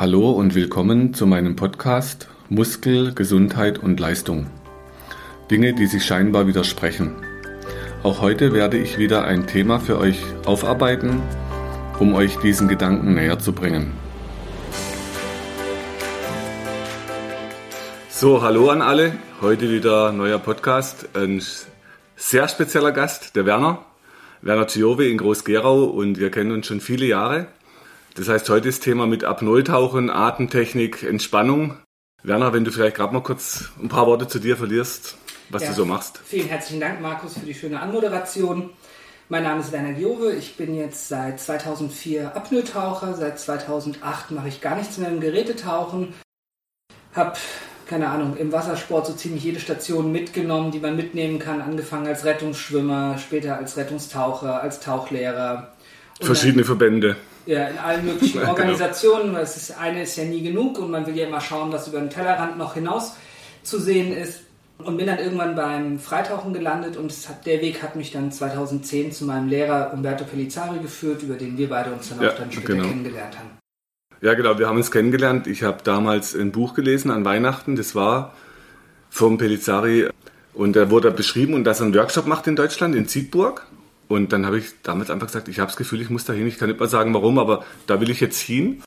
Hallo und willkommen zu meinem Podcast Muskel, Gesundheit und Leistung. Dinge, die sich scheinbar widersprechen. Auch heute werde ich wieder ein Thema für euch aufarbeiten, um euch diesen Gedanken näher zu bringen. So, hallo an alle. Heute wieder neuer Podcast. Ein sehr spezieller Gast, der Werner. Werner Giove in Groß-Gerau und wir kennen uns schon viele Jahre. Das heißt, heute ist Thema mit Apnoe-Tauchen, Atemtechnik, Entspannung. Werner, wenn du vielleicht gerade mal kurz ein paar Worte zu dir verlierst, was ja, du so machst. Vielen herzlichen Dank, Markus, für die schöne Anmoderation. Mein Name ist Werner Giove. Ich bin jetzt seit 2004 Apnoe-Taucher. Seit 2008 mache ich gar nichts mehr im Gerätetauchen. Hab keine Ahnung, im Wassersport so ziemlich jede Station mitgenommen, die man mitnehmen kann. Angefangen als Rettungsschwimmer, später als Rettungstaucher, als Tauchlehrer. Verschiedene Verbände. Ja, in allen möglichen genau. Organisationen. Das ist, eine ist ja nie genug und man will ja immer schauen, was über den Tellerrand noch hinaus zu sehen ist. Und bin dann irgendwann beim Freitauchen gelandet und hat, der Weg hat mich dann 2010 zu meinem Lehrer Umberto Pellizzari geführt, über den wir beide uns dann ja, auch dann später genau. kennengelernt haben. Ja, genau, wir haben uns kennengelernt. Ich habe damals ein Buch gelesen an Weihnachten, das war vom Pellizzari und da wurde beschrieben und dass er einen Workshop macht in Deutschland, in Siegburg. Und dann habe ich damals einfach gesagt, ich habe das Gefühl, ich muss da hin. Ich kann nicht mal sagen, warum, aber da will ich jetzt hin.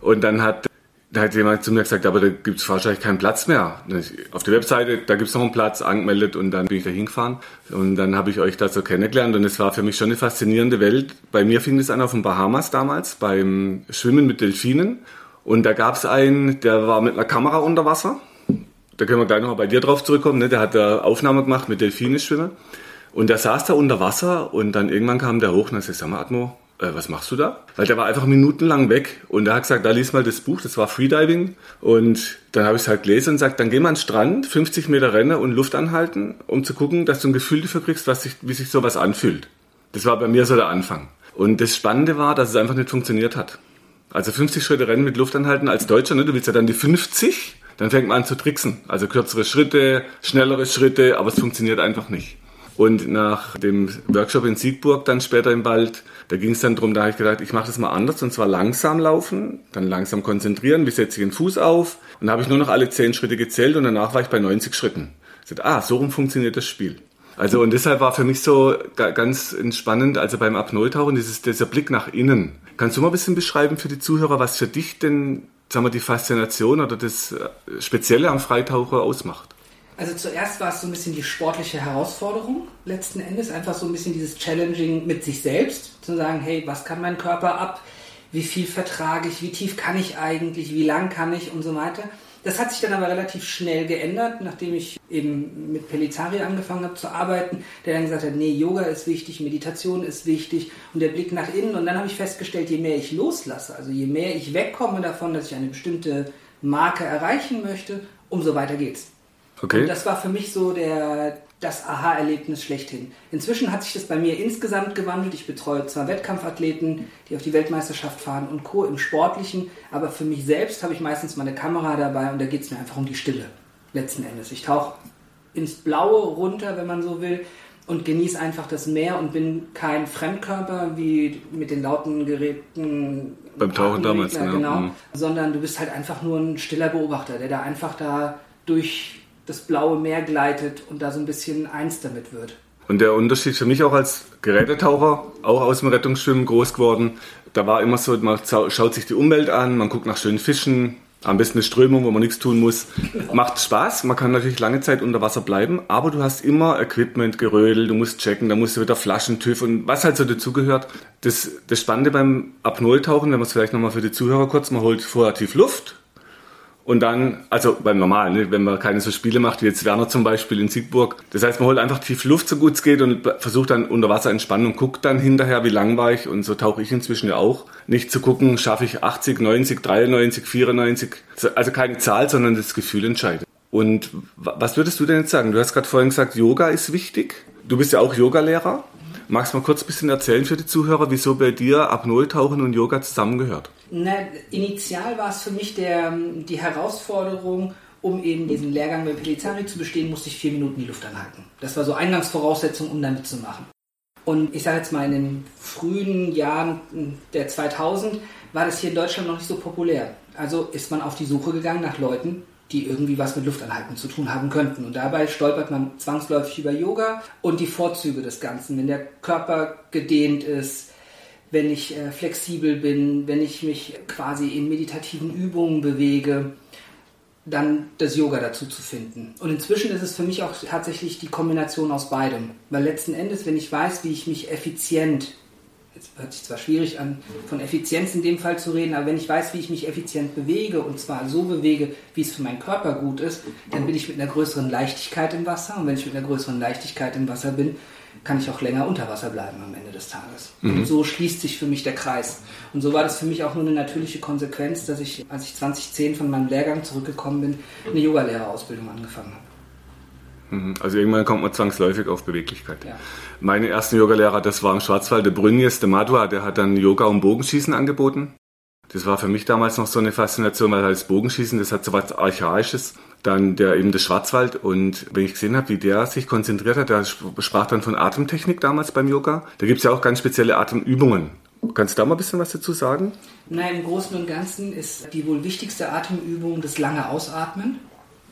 Und dann hat, da hat jemand zu mir gesagt, aber da gibt es wahrscheinlich keinen Platz mehr. Auf der Webseite, da gibt es noch einen Platz, angemeldet und dann bin ich da hingefahren. Und dann habe ich euch da so kennengelernt und es war für mich schon eine faszinierende Welt. Bei mir fing es an auf den Bahamas damals, beim Schwimmen mit Delfinen. Und da gab es einen, der war mit einer Kamera unter Wasser. Da können wir gleich nochmal bei dir drauf zurückkommen. Ne? Der hat da Aufnahme gemacht mit Delfine schwimmen. Und der saß da unter Wasser und dann irgendwann kam der hoch und hat gesagt, sag mal, Atmo, äh, was machst du da? Weil der war einfach minutenlang weg und er hat gesagt, da lies mal das Buch, das war Freediving und dann habe ich es halt gelesen und sagt, dann geh mal an den Strand, 50 Meter rennen und Luft anhalten, um zu gucken, dass du ein Gefühl dafür kriegst, was sich, wie sich sowas anfühlt. Das war bei mir so der Anfang. Und das Spannende war, dass es einfach nicht funktioniert hat. Also 50 Schritte rennen mit Luft anhalten als Deutscher, ne? du willst ja dann die 50, dann fängt man an zu tricksen. Also kürzere Schritte, schnellere Schritte, aber es funktioniert einfach nicht. Und nach dem Workshop in Siegburg dann später im Wald, da ging es dann darum, da habe ich gedacht, ich mache das mal anders und zwar langsam laufen, dann langsam konzentrieren, wie setze ich den Fuß auf und dann habe ich nur noch alle zehn Schritte gezählt und danach war ich bei 90 Schritten. Ich sagte, ah, so rum funktioniert das Spiel. Also und deshalb war für mich so ganz entspannend, also beim Apnoe-Tauchen, dieser Blick nach innen. Kannst du mal ein bisschen beschreiben für die Zuhörer, was für dich denn, sagen wir, die Faszination oder das äh, Spezielle am Freitaucher ausmacht? Also zuerst war es so ein bisschen die sportliche Herausforderung letzten Endes, einfach so ein bisschen dieses Challenging mit sich selbst, zu sagen, hey, was kann mein Körper ab, wie viel vertrage ich, wie tief kann ich eigentlich, wie lang kann ich und so weiter. Das hat sich dann aber relativ schnell geändert, nachdem ich eben mit Pelizari angefangen habe zu arbeiten, der dann gesagt hat, nee, Yoga ist wichtig, Meditation ist wichtig und der Blick nach innen. Und dann habe ich festgestellt, je mehr ich loslasse, also je mehr ich wegkomme davon, dass ich eine bestimmte Marke erreichen möchte, umso weiter geht's. Okay. Und das war für mich so der, das Aha-Erlebnis schlechthin. Inzwischen hat sich das bei mir insgesamt gewandelt. Ich betreue zwar Wettkampfathleten, die auf die Weltmeisterschaft fahren und Co. im Sportlichen, aber für mich selbst habe ich meistens meine Kamera dabei und da geht es mir einfach um die Stille. Letzten Endes. Ich tauche ins Blaue runter, wenn man so will, und genieße einfach das Meer und bin kein Fremdkörper wie mit den lauten Geräten. Beim Tauchen damals, genau. genau. Mhm. Sondern du bist halt einfach nur ein stiller Beobachter, der da einfach da durch das blaue Meer gleitet und da so ein bisschen eins damit wird. Und der Unterschied für mich auch als Gerätetaucher, auch aus dem Rettungsschwimmen groß geworden, da war immer so, man schaut sich die Umwelt an, man guckt nach schönen Fischen, am besten eine Strömung, wo man nichts tun muss. Macht Spaß, man kann natürlich lange Zeit unter Wasser bleiben, aber du hast immer Equipment, Gerödel, du musst checken, da musst du wieder Flaschen, TÜV und was halt so dazugehört. Das, das Spannende beim Apnoe-Tauchen, wenn man es vielleicht nochmal für die Zuhörer kurz, man holt vorher tief Luft, und dann, also beim Normalen, ne, wenn man keine so Spiele macht, wie jetzt Werner zum Beispiel in Siegburg. Das heißt, man holt einfach tief Luft, so gut es geht und versucht dann unter Wasser entspannen und guckt dann hinterher, wie lang war ich. Und so tauche ich inzwischen ja auch. Nicht zu gucken, schaffe ich 80, 90, 93, 94. Also keine Zahl, sondern das Gefühl entscheidet. Und was würdest du denn jetzt sagen? Du hast gerade vorhin gesagt, Yoga ist wichtig. Du bist ja auch Yogalehrer. Magst du mal kurz ein bisschen erzählen für die Zuhörer, wieso bei dir Apnoe-Tauchen und Yoga zusammengehört? Na, initial war es für mich der, die Herausforderung, um eben diesen Lehrgang bei Pelizari zu bestehen, musste ich vier Minuten die Luft anhalten. Das war so Eingangsvoraussetzung, um damit zu machen. Und ich sage jetzt mal, in den frühen Jahren der 2000 war das hier in Deutschland noch nicht so populär. Also ist man auf die Suche gegangen nach Leuten, die irgendwie was mit Luftanhalten zu tun haben könnten. Und dabei stolpert man zwangsläufig über Yoga und die Vorzüge des Ganzen. Wenn der Körper gedehnt ist, wenn ich äh, flexibel bin, wenn ich mich quasi in meditativen Übungen bewege, dann das Yoga dazu zu finden. Und inzwischen ist es für mich auch tatsächlich die Kombination aus beidem. Weil letzten Endes, wenn ich weiß, wie ich mich effizient jetzt hört sich zwar schwierig an, von Effizienz in dem Fall zu reden, aber wenn ich weiß, wie ich mich effizient bewege und zwar so bewege, wie es für meinen Körper gut ist, dann bin ich mit einer größeren Leichtigkeit im Wasser und wenn ich mit einer größeren Leichtigkeit im Wasser bin, kann ich auch länger unter Wasser bleiben am Ende des Tages. Mhm. Und so schließt sich für mich der Kreis. Und so war das für mich auch nur eine natürliche Konsequenz, dass ich, als ich 2010 von meinem Lehrgang zurückgekommen bin, eine Yogalehrerausbildung angefangen habe. Mhm. Also irgendwann kommt man zwangsläufig auf Beweglichkeit. Ja. Meine ersten Yogalehrer, das war im Schwarzwald der Brünjes, der Madua, der hat dann Yoga und Bogenschießen angeboten. Das war für mich damals noch so eine Faszination, weil als Bogenschießen, das hat so was Archaisches. Dann der eben der Schwarzwald und wenn ich gesehen habe, wie der sich konzentriert hat, der sprach dann von Atemtechnik damals beim Yoga. Da gibt es ja auch ganz spezielle Atemübungen. Kannst du da mal ein bisschen was dazu sagen? Nein, im Großen und Ganzen ist die wohl wichtigste Atemübung das lange Ausatmen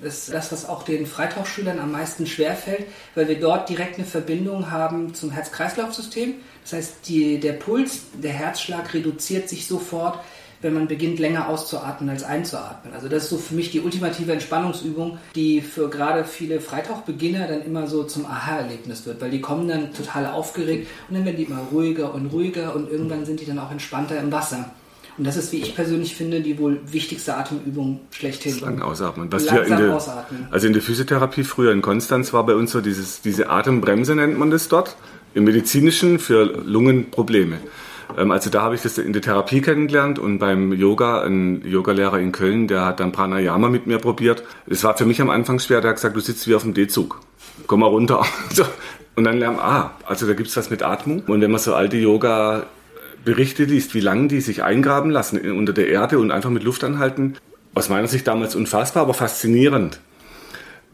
ist das, was auch den Freitauchschülern am meisten schwerfällt, weil wir dort direkt eine Verbindung haben zum Herz-Kreislauf-System. Das heißt, die, der Puls, der Herzschlag reduziert sich sofort, wenn man beginnt, länger auszuatmen als einzuatmen. Also das ist so für mich die ultimative Entspannungsübung, die für gerade viele Freitauchbeginner dann immer so zum Aha-Erlebnis wird, weil die kommen dann total aufgeregt und dann werden die immer ruhiger und ruhiger und irgendwann sind die dann auch entspannter im Wasser. Und das ist, wie ich persönlich finde, die wohl wichtigste Atemübung schlechthin. Lang ausatmen. Was wir in der, ausatmen. Also in der Physiotherapie früher in Konstanz war bei uns so dieses, diese Atembremse nennt man das dort. Im medizinischen für Lungenprobleme. Ähm, also da habe ich das in der Therapie kennengelernt und beim Yoga, ein Yogalehrer in Köln, der hat dann Pranayama mit mir probiert. Es war für mich am Anfang schwer, der hat gesagt, du sitzt wie auf dem D-Zug. Komm mal runter. Und dann lernen, ah, also da gibt es was mit Atmung. Und wenn man so alte Yoga Berichte liest, wie lange die sich eingraben lassen unter der Erde und einfach mit Luft anhalten, aus meiner Sicht damals unfassbar, aber faszinierend.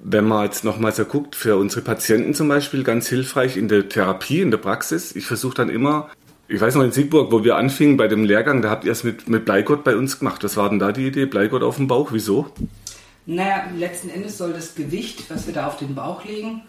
Wenn man jetzt nochmal so guckt, für unsere Patienten zum Beispiel ganz hilfreich in der Therapie, in der Praxis. Ich versuche dann immer, ich weiß noch in Siegburg, wo wir anfingen bei dem Lehrgang, da habt ihr es mit, mit Bleigott bei uns gemacht. Was war denn da die Idee? Bleigott auf dem Bauch, wieso? Naja, letzten Endes soll das Gewicht, was wir da auf den Bauch legen,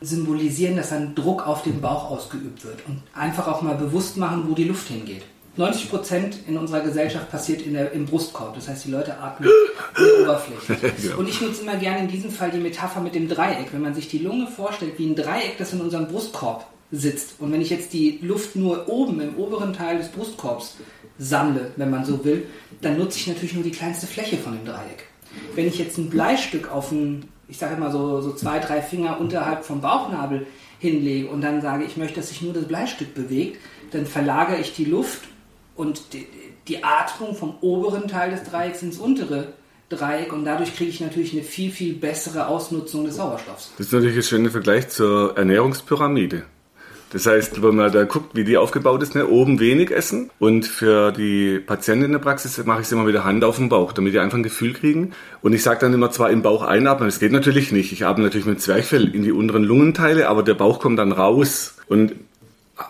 symbolisieren, dass ein Druck auf den Bauch ausgeübt wird und einfach auch mal bewusst machen, wo die Luft hingeht. 90 Prozent in unserer Gesellschaft passiert in der, im Brustkorb. Das heißt, die Leute atmen oberflächlich. Und ich nutze immer gerne in diesem Fall die Metapher mit dem Dreieck. Wenn man sich die Lunge vorstellt wie ein Dreieck, das in unserem Brustkorb sitzt. Und wenn ich jetzt die Luft nur oben im oberen Teil des Brustkorbs sammle, wenn man so will, dann nutze ich natürlich nur die kleinste Fläche von dem Dreieck. Wenn ich jetzt ein Bleistück auf ein ich sage immer so, so zwei, drei Finger unterhalb vom Bauchnabel hinlege und dann sage, ich möchte, dass sich nur das Bleistück bewegt, dann verlagere ich die Luft und die, die Atmung vom oberen Teil des Dreiecks ins untere Dreieck und dadurch kriege ich natürlich eine viel, viel bessere Ausnutzung des Sauerstoffs. Das ist natürlich ein schöner Vergleich zur Ernährungspyramide. Das heißt, wenn man da guckt, wie die aufgebaut ist, ne, oben wenig essen und für die Patienten in der Praxis mache ich es immer wieder Hand auf den Bauch, damit die einfach ein Gefühl kriegen. Und ich sage dann immer zwar im Bauch einatmen, das geht natürlich nicht. Ich atme natürlich mit Zwerchfell in die unteren Lungenteile, aber der Bauch kommt dann raus. Und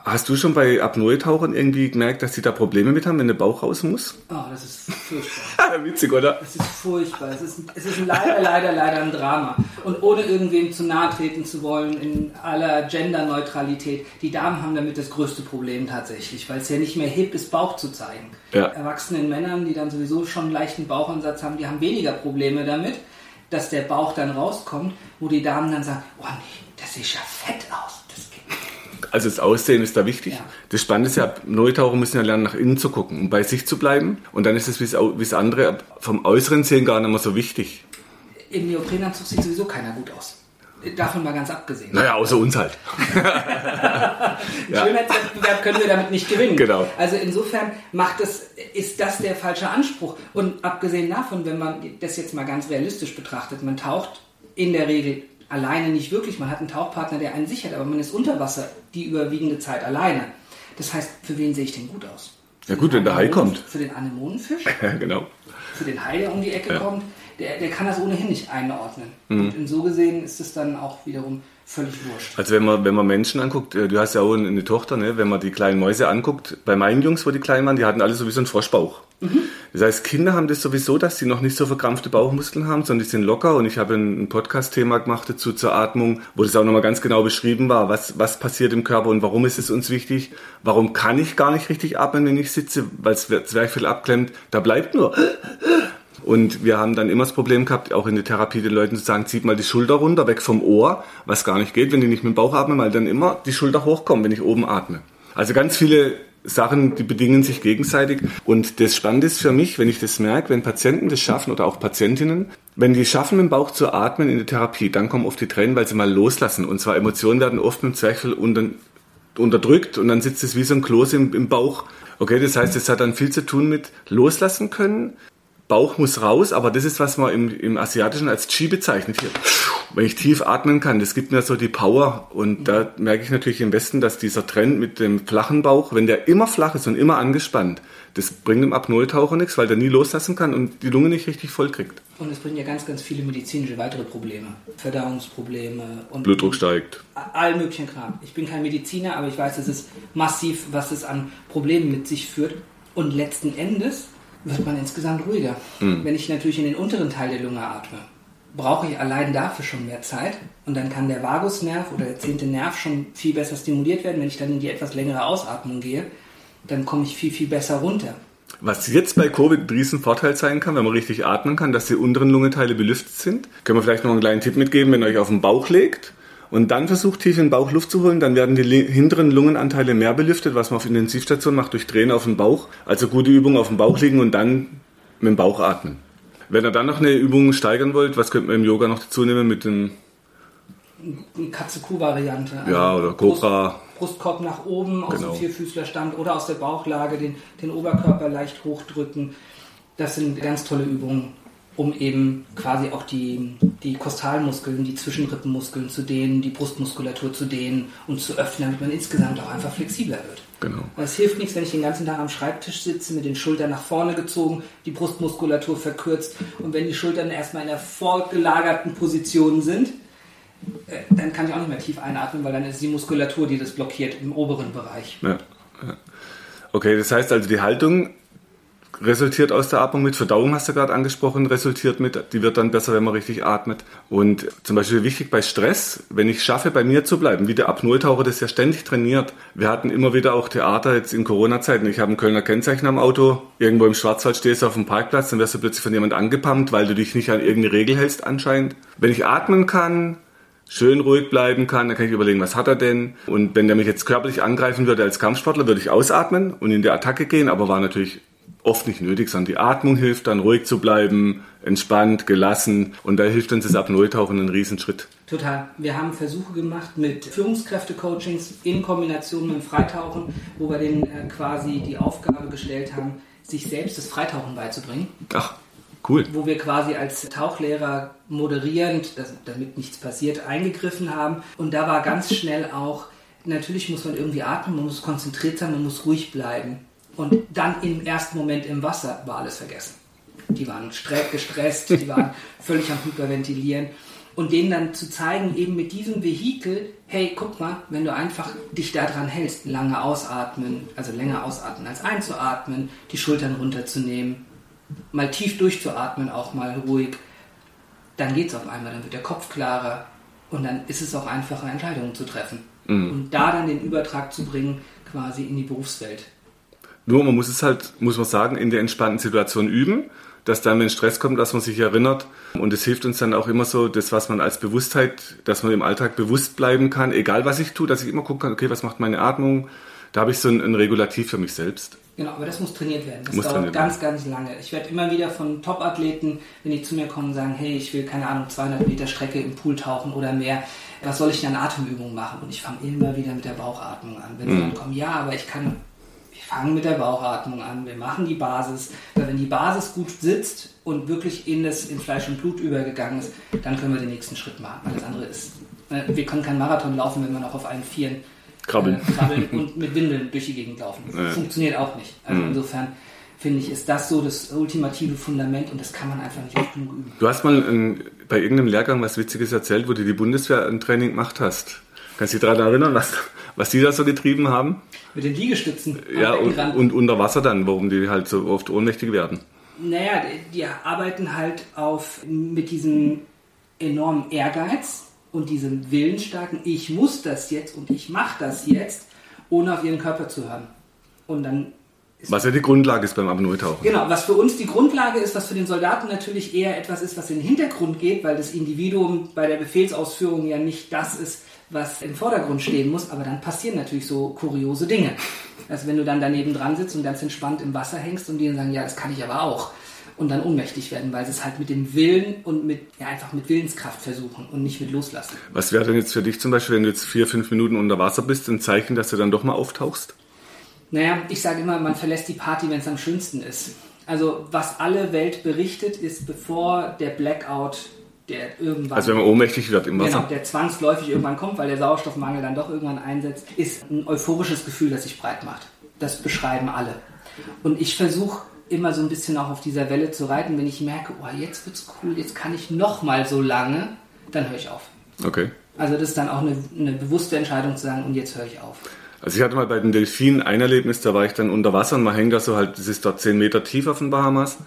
Hast du schon bei Apnoe-Tauchern irgendwie gemerkt, dass sie da Probleme mit haben, wenn der Bauch raus muss? Oh, das ist furchtbar. Witzig, oder? Es ist furchtbar. Es ist, es ist leider, leider, leider ein Drama. Und ohne irgendwem zu nahe treten zu wollen, in aller Genderneutralität, die Damen haben damit das größte Problem tatsächlich, weil es ja nicht mehr hip ist, Bauch zu zeigen. Ja. Erwachsenen Männern, die dann sowieso schon einen leichten Bauchansatz haben, die haben weniger Probleme damit, dass der Bauch dann rauskommt, wo die Damen dann sagen, oh nee, das sieht ja fett aus also das Aussehen ist da wichtig. Ja. Das Spannende ist ja, Neutaucher müssen ja lernen, nach innen zu gucken, um bei sich zu bleiben. Und dann ist es wie das andere vom Äußeren sehen gar nicht mehr so wichtig. Im Neoprenanzug sieht sowieso keiner gut aus. Davon mal ganz abgesehen. Naja, außer uns halt. Schönheitswettbewerb können wir damit nicht gewinnen. Genau. Also insofern macht es, ist das der falsche Anspruch. Und abgesehen davon, wenn man das jetzt mal ganz realistisch betrachtet, man taucht in der Regel alleine nicht wirklich. Man hat einen Tauchpartner, der einen sichert, aber man ist unter Wasser die überwiegende Zeit alleine. Das heißt, für wen sehe ich denn gut aus? Für ja gut, wenn der Hai kommt. Für den Anemonenfisch? Ja, genau. Für den Hai, der um die Ecke ja. kommt, der, der kann das ohnehin nicht einordnen. Mhm. Und in so gesehen ist es dann auch wiederum völlig wurscht. Also wenn man, wenn man Menschen anguckt, äh, du hast ja auch eine Tochter, ne? wenn man die kleinen Mäuse anguckt, bei meinen Jungs, wo die klein waren, die hatten alle sowieso einen Froschbauch. Mhm. Das heißt, Kinder haben das sowieso, dass sie noch nicht so verkrampfte Bauchmuskeln haben, sondern die sind locker. Und ich habe ein Podcast-Thema gemacht dazu zur Atmung, wo das auch nochmal ganz genau beschrieben war, was, was passiert im Körper und warum ist es uns wichtig. Warum kann ich gar nicht richtig atmen, wenn ich sitze, weil es Zwerchfell abklemmt. Da bleibt nur und wir haben dann immer das Problem gehabt, auch in der Therapie den Leuten zu sagen, zieht mal die Schulter runter, weg vom Ohr, was gar nicht geht, wenn die nicht mit dem Bauch atmen, weil dann immer die Schulter hochkommt, wenn ich oben atme. Also ganz viele Sachen, die bedingen sich gegenseitig. Und das Spannende ist für mich, wenn ich das merke, wenn Patienten das schaffen oder auch Patientinnen, wenn die schaffen, mit dem Bauch zu atmen in der Therapie, dann kommen oft die Tränen, weil sie mal loslassen. Und zwar Emotionen werden oft mit dem unter, unterdrückt und dann sitzt es wie so ein Kloß im, im Bauch. Okay, das heißt, es hat dann viel zu tun mit loslassen können, Bauch muss raus, aber das ist, was man im, im Asiatischen als Qi bezeichnet. Hier. Wenn ich tief atmen kann, das gibt mir so die Power. Und da merke ich natürlich im Westen, dass dieser Trend mit dem flachen Bauch, wenn der immer flach ist und immer angespannt, das bringt dem Apnoe-Taucher nichts, weil der nie loslassen kann und die Lunge nicht richtig voll kriegt. Und es bringt ja ganz, ganz viele medizinische weitere Probleme. Verdauungsprobleme und Blutdruck steigt. All möglichen Kram. Ich bin kein Mediziner, aber ich weiß, es ist massiv, was es an Problemen mit sich führt. Und letzten Endes wird man insgesamt ruhiger. Mhm. Wenn ich natürlich in den unteren Teil der Lunge atme, brauche ich allein dafür schon mehr Zeit und dann kann der Vagusnerv oder der zehnte Nerv schon viel besser stimuliert werden. Wenn ich dann in die etwas längere Ausatmung gehe, dann komme ich viel, viel besser runter. Was jetzt bei Covid ein Riesenvorteil sein kann, wenn man richtig atmen kann, dass die unteren Lungenteile belüftet sind. Können wir vielleicht noch einen kleinen Tipp mitgeben, wenn ihr euch auf den Bauch legt und dann versucht tief in den Bauch Luft zu holen, dann werden die hinteren Lungenanteile mehr belüftet, was man auf Intensivstation macht durch Drehen auf den Bauch. Also gute Übung auf dem Bauch liegen und dann mit dem Bauch atmen. Wenn ihr dann noch eine Übung steigern wollt, was könnte man im Yoga noch dazu nehmen mit dem Katze-Kuh-Variante. Ja, oder Cobra. Brust, Brustkorb nach oben aus genau. dem Vierfüßlerstand oder aus der Bauchlage den, den Oberkörper leicht hochdrücken. Das sind ganz tolle Übungen um eben quasi auch die, die Kostalmuskeln, die Zwischenrippenmuskeln zu dehnen, die Brustmuskulatur zu dehnen und zu öffnen, damit man insgesamt auch einfach flexibler wird. Genau. Es hilft nichts, wenn ich den ganzen Tag am Schreibtisch sitze, mit den Schultern nach vorne gezogen, die Brustmuskulatur verkürzt und wenn die Schultern erstmal in der vorgelagerten Position sind, äh, dann kann ich auch nicht mehr tief einatmen, weil dann ist die Muskulatur, die das blockiert, im oberen Bereich. Ja. Okay, das heißt also, die Haltung resultiert aus der Atmung mit. Verdauung hast du gerade angesprochen, resultiert mit. Die wird dann besser, wenn man richtig atmet. Und zum Beispiel wichtig bei Stress, wenn ich schaffe, bei mir zu bleiben, wie der Apnoe-Taucher das ja ständig trainiert. Wir hatten immer wieder auch Theater jetzt in Corona-Zeiten. Ich habe ein Kölner Kennzeichen am Auto. Irgendwo im Schwarzwald stehst du auf dem Parkplatz, dann wirst du plötzlich von jemand angepumpt, weil du dich nicht an irgendeine Regel hältst anscheinend. Wenn ich atmen kann, schön ruhig bleiben kann, dann kann ich überlegen, was hat er denn? Und wenn der mich jetzt körperlich angreifen würde als Kampfsportler, würde ich ausatmen und in die Attacke gehen, aber war natürlich oft nicht nötig, sondern die Atmung hilft dann ruhig zu bleiben, entspannt, gelassen und da hilft uns das Apnoe-Tauchen einen Riesenschritt. Total. Wir haben Versuche gemacht mit Führungskräfte-Coachings in Kombination mit dem Freitauchen, wo wir denen äh, quasi die Aufgabe gestellt haben, sich selbst das Freitauchen beizubringen. Ach, cool. Wo wir quasi als Tauchlehrer moderierend, damit nichts passiert, eingegriffen haben. Und da war ganz schnell auch, natürlich muss man irgendwie atmen, man muss konzentriert sein, man muss ruhig bleiben. Und dann im ersten Moment im Wasser war alles vergessen. Die waren gestresst, die waren völlig am Hyperventilieren. Und denen dann zu zeigen, eben mit diesem Vehikel, hey, guck mal, wenn du einfach dich daran hältst, lange ausatmen, also länger ausatmen als einzuatmen, die Schultern runterzunehmen, mal tief durchzuatmen, auch mal ruhig, dann geht es auf einmal, dann wird der Kopf klarer und dann ist es auch einfacher, Entscheidungen zu treffen. Mhm. Und da dann den Übertrag zu bringen, quasi in die Berufswelt. Nur man muss es halt, muss man sagen, in der entspannten Situation üben, dass dann, wenn Stress kommt, dass man sich erinnert. Und es hilft uns dann auch immer so, das, was man als Bewusstheit, dass man im Alltag bewusst bleiben kann, egal was ich tue, dass ich immer gucken kann, okay, was macht meine Atmung? Da habe ich so ein, ein Regulativ für mich selbst. Genau, aber das muss trainiert werden. Das muss dauert ganz, werden. ganz lange. Ich werde immer wieder von Top-Athleten, wenn die zu mir kommen, sagen, hey, ich will, keine Ahnung, 200 Meter Strecke im Pool tauchen oder mehr. Was soll ich denn an Atemübungen machen? Und ich fange immer wieder mit der Bauchatmung an. Wenn mhm. sie dann kommen, ja, aber ich kann fangen mit der Bauchatmung an, wir machen die Basis. Weil wenn die Basis gut sitzt und wirklich in das in Fleisch und Blut übergegangen ist, dann können wir den nächsten Schritt machen. Das andere ist, ne, wir können keinen Marathon laufen, wenn wir noch auf allen Vieren krabbeln, äh, krabbeln und mit Windeln durch die Gegend laufen. Das ja. funktioniert auch nicht. Also mhm. insofern finde ich, ist das so das ultimative Fundament und das kann man einfach nicht oft genug üben. Du hast mal ein, bei irgendeinem Lehrgang was Witziges erzählt, wo du die Bundeswehr ein Training gemacht hast. Kannst du dich daran erinnern, was, was die da so getrieben haben? Mit den Liegestützen. Ja, und, und, unter Wasser dann, warum die halt so oft ohnmächtig werden. Naja, die, die arbeiten halt auf mit diesem enormen Ehrgeiz und diesem willensstarken, ich muss das jetzt und ich mache das jetzt, ohne auf ihren Körper zu hören. Und dann was ja die Grundlage ist beim Apnoe-Tauchen. Genau, was für uns die Grundlage ist, was für den Soldaten natürlich eher etwas ist, was in den Hintergrund geht, weil das Individuum bei der Befehlsausführung ja nicht das ist, was im Vordergrund stehen muss, aber dann passieren natürlich so kuriose Dinge. Also wenn du dann daneben dran sitzt und ganz entspannt im Wasser hängst und die dann sagen, ja, das kann ich aber auch. Und dann ohnmächtig werden, weil sie es halt mit dem Willen und mit, ja, einfach mit Willenskraft versuchen und nicht mit loslassen. Was wäre denn jetzt für dich zum Beispiel, wenn du jetzt vier, fünf Minuten unter Wasser bist, ein Zeichen, dass du dann doch mal auftauchst? Naja, ich sage immer, man verlässt die Party, wenn es am schönsten ist. Also was alle Welt berichtet, ist bevor der Blackout, der irgendwann... Also wenn man ohnmächtig wird im Wasser. Genau, der zwangsläufig irgendwann kommt, weil der Sauerstoffmangel dann doch irgendwann einsetzt, ist ein euphorisches Gefühl, das sich breit macht. Das beschreiben alle. Und ich versuche immer so ein bisschen auch auf dieser Welle zu reiten. Wenn ich merke, oh, jetzt wird's cool, jetzt kann ich noch mal so lange, dann höre ich auf. Okay. Also das ist dann auch eine, eine bewusste Entscheidung zu sagen, und jetzt höre ich auf. Also ich hatte mal bei den Delfinen ein Erlebnis, da war ich dann unter Wasser und man hängt da so halt, das ist dort 10 Meter tief auf den Bahamas.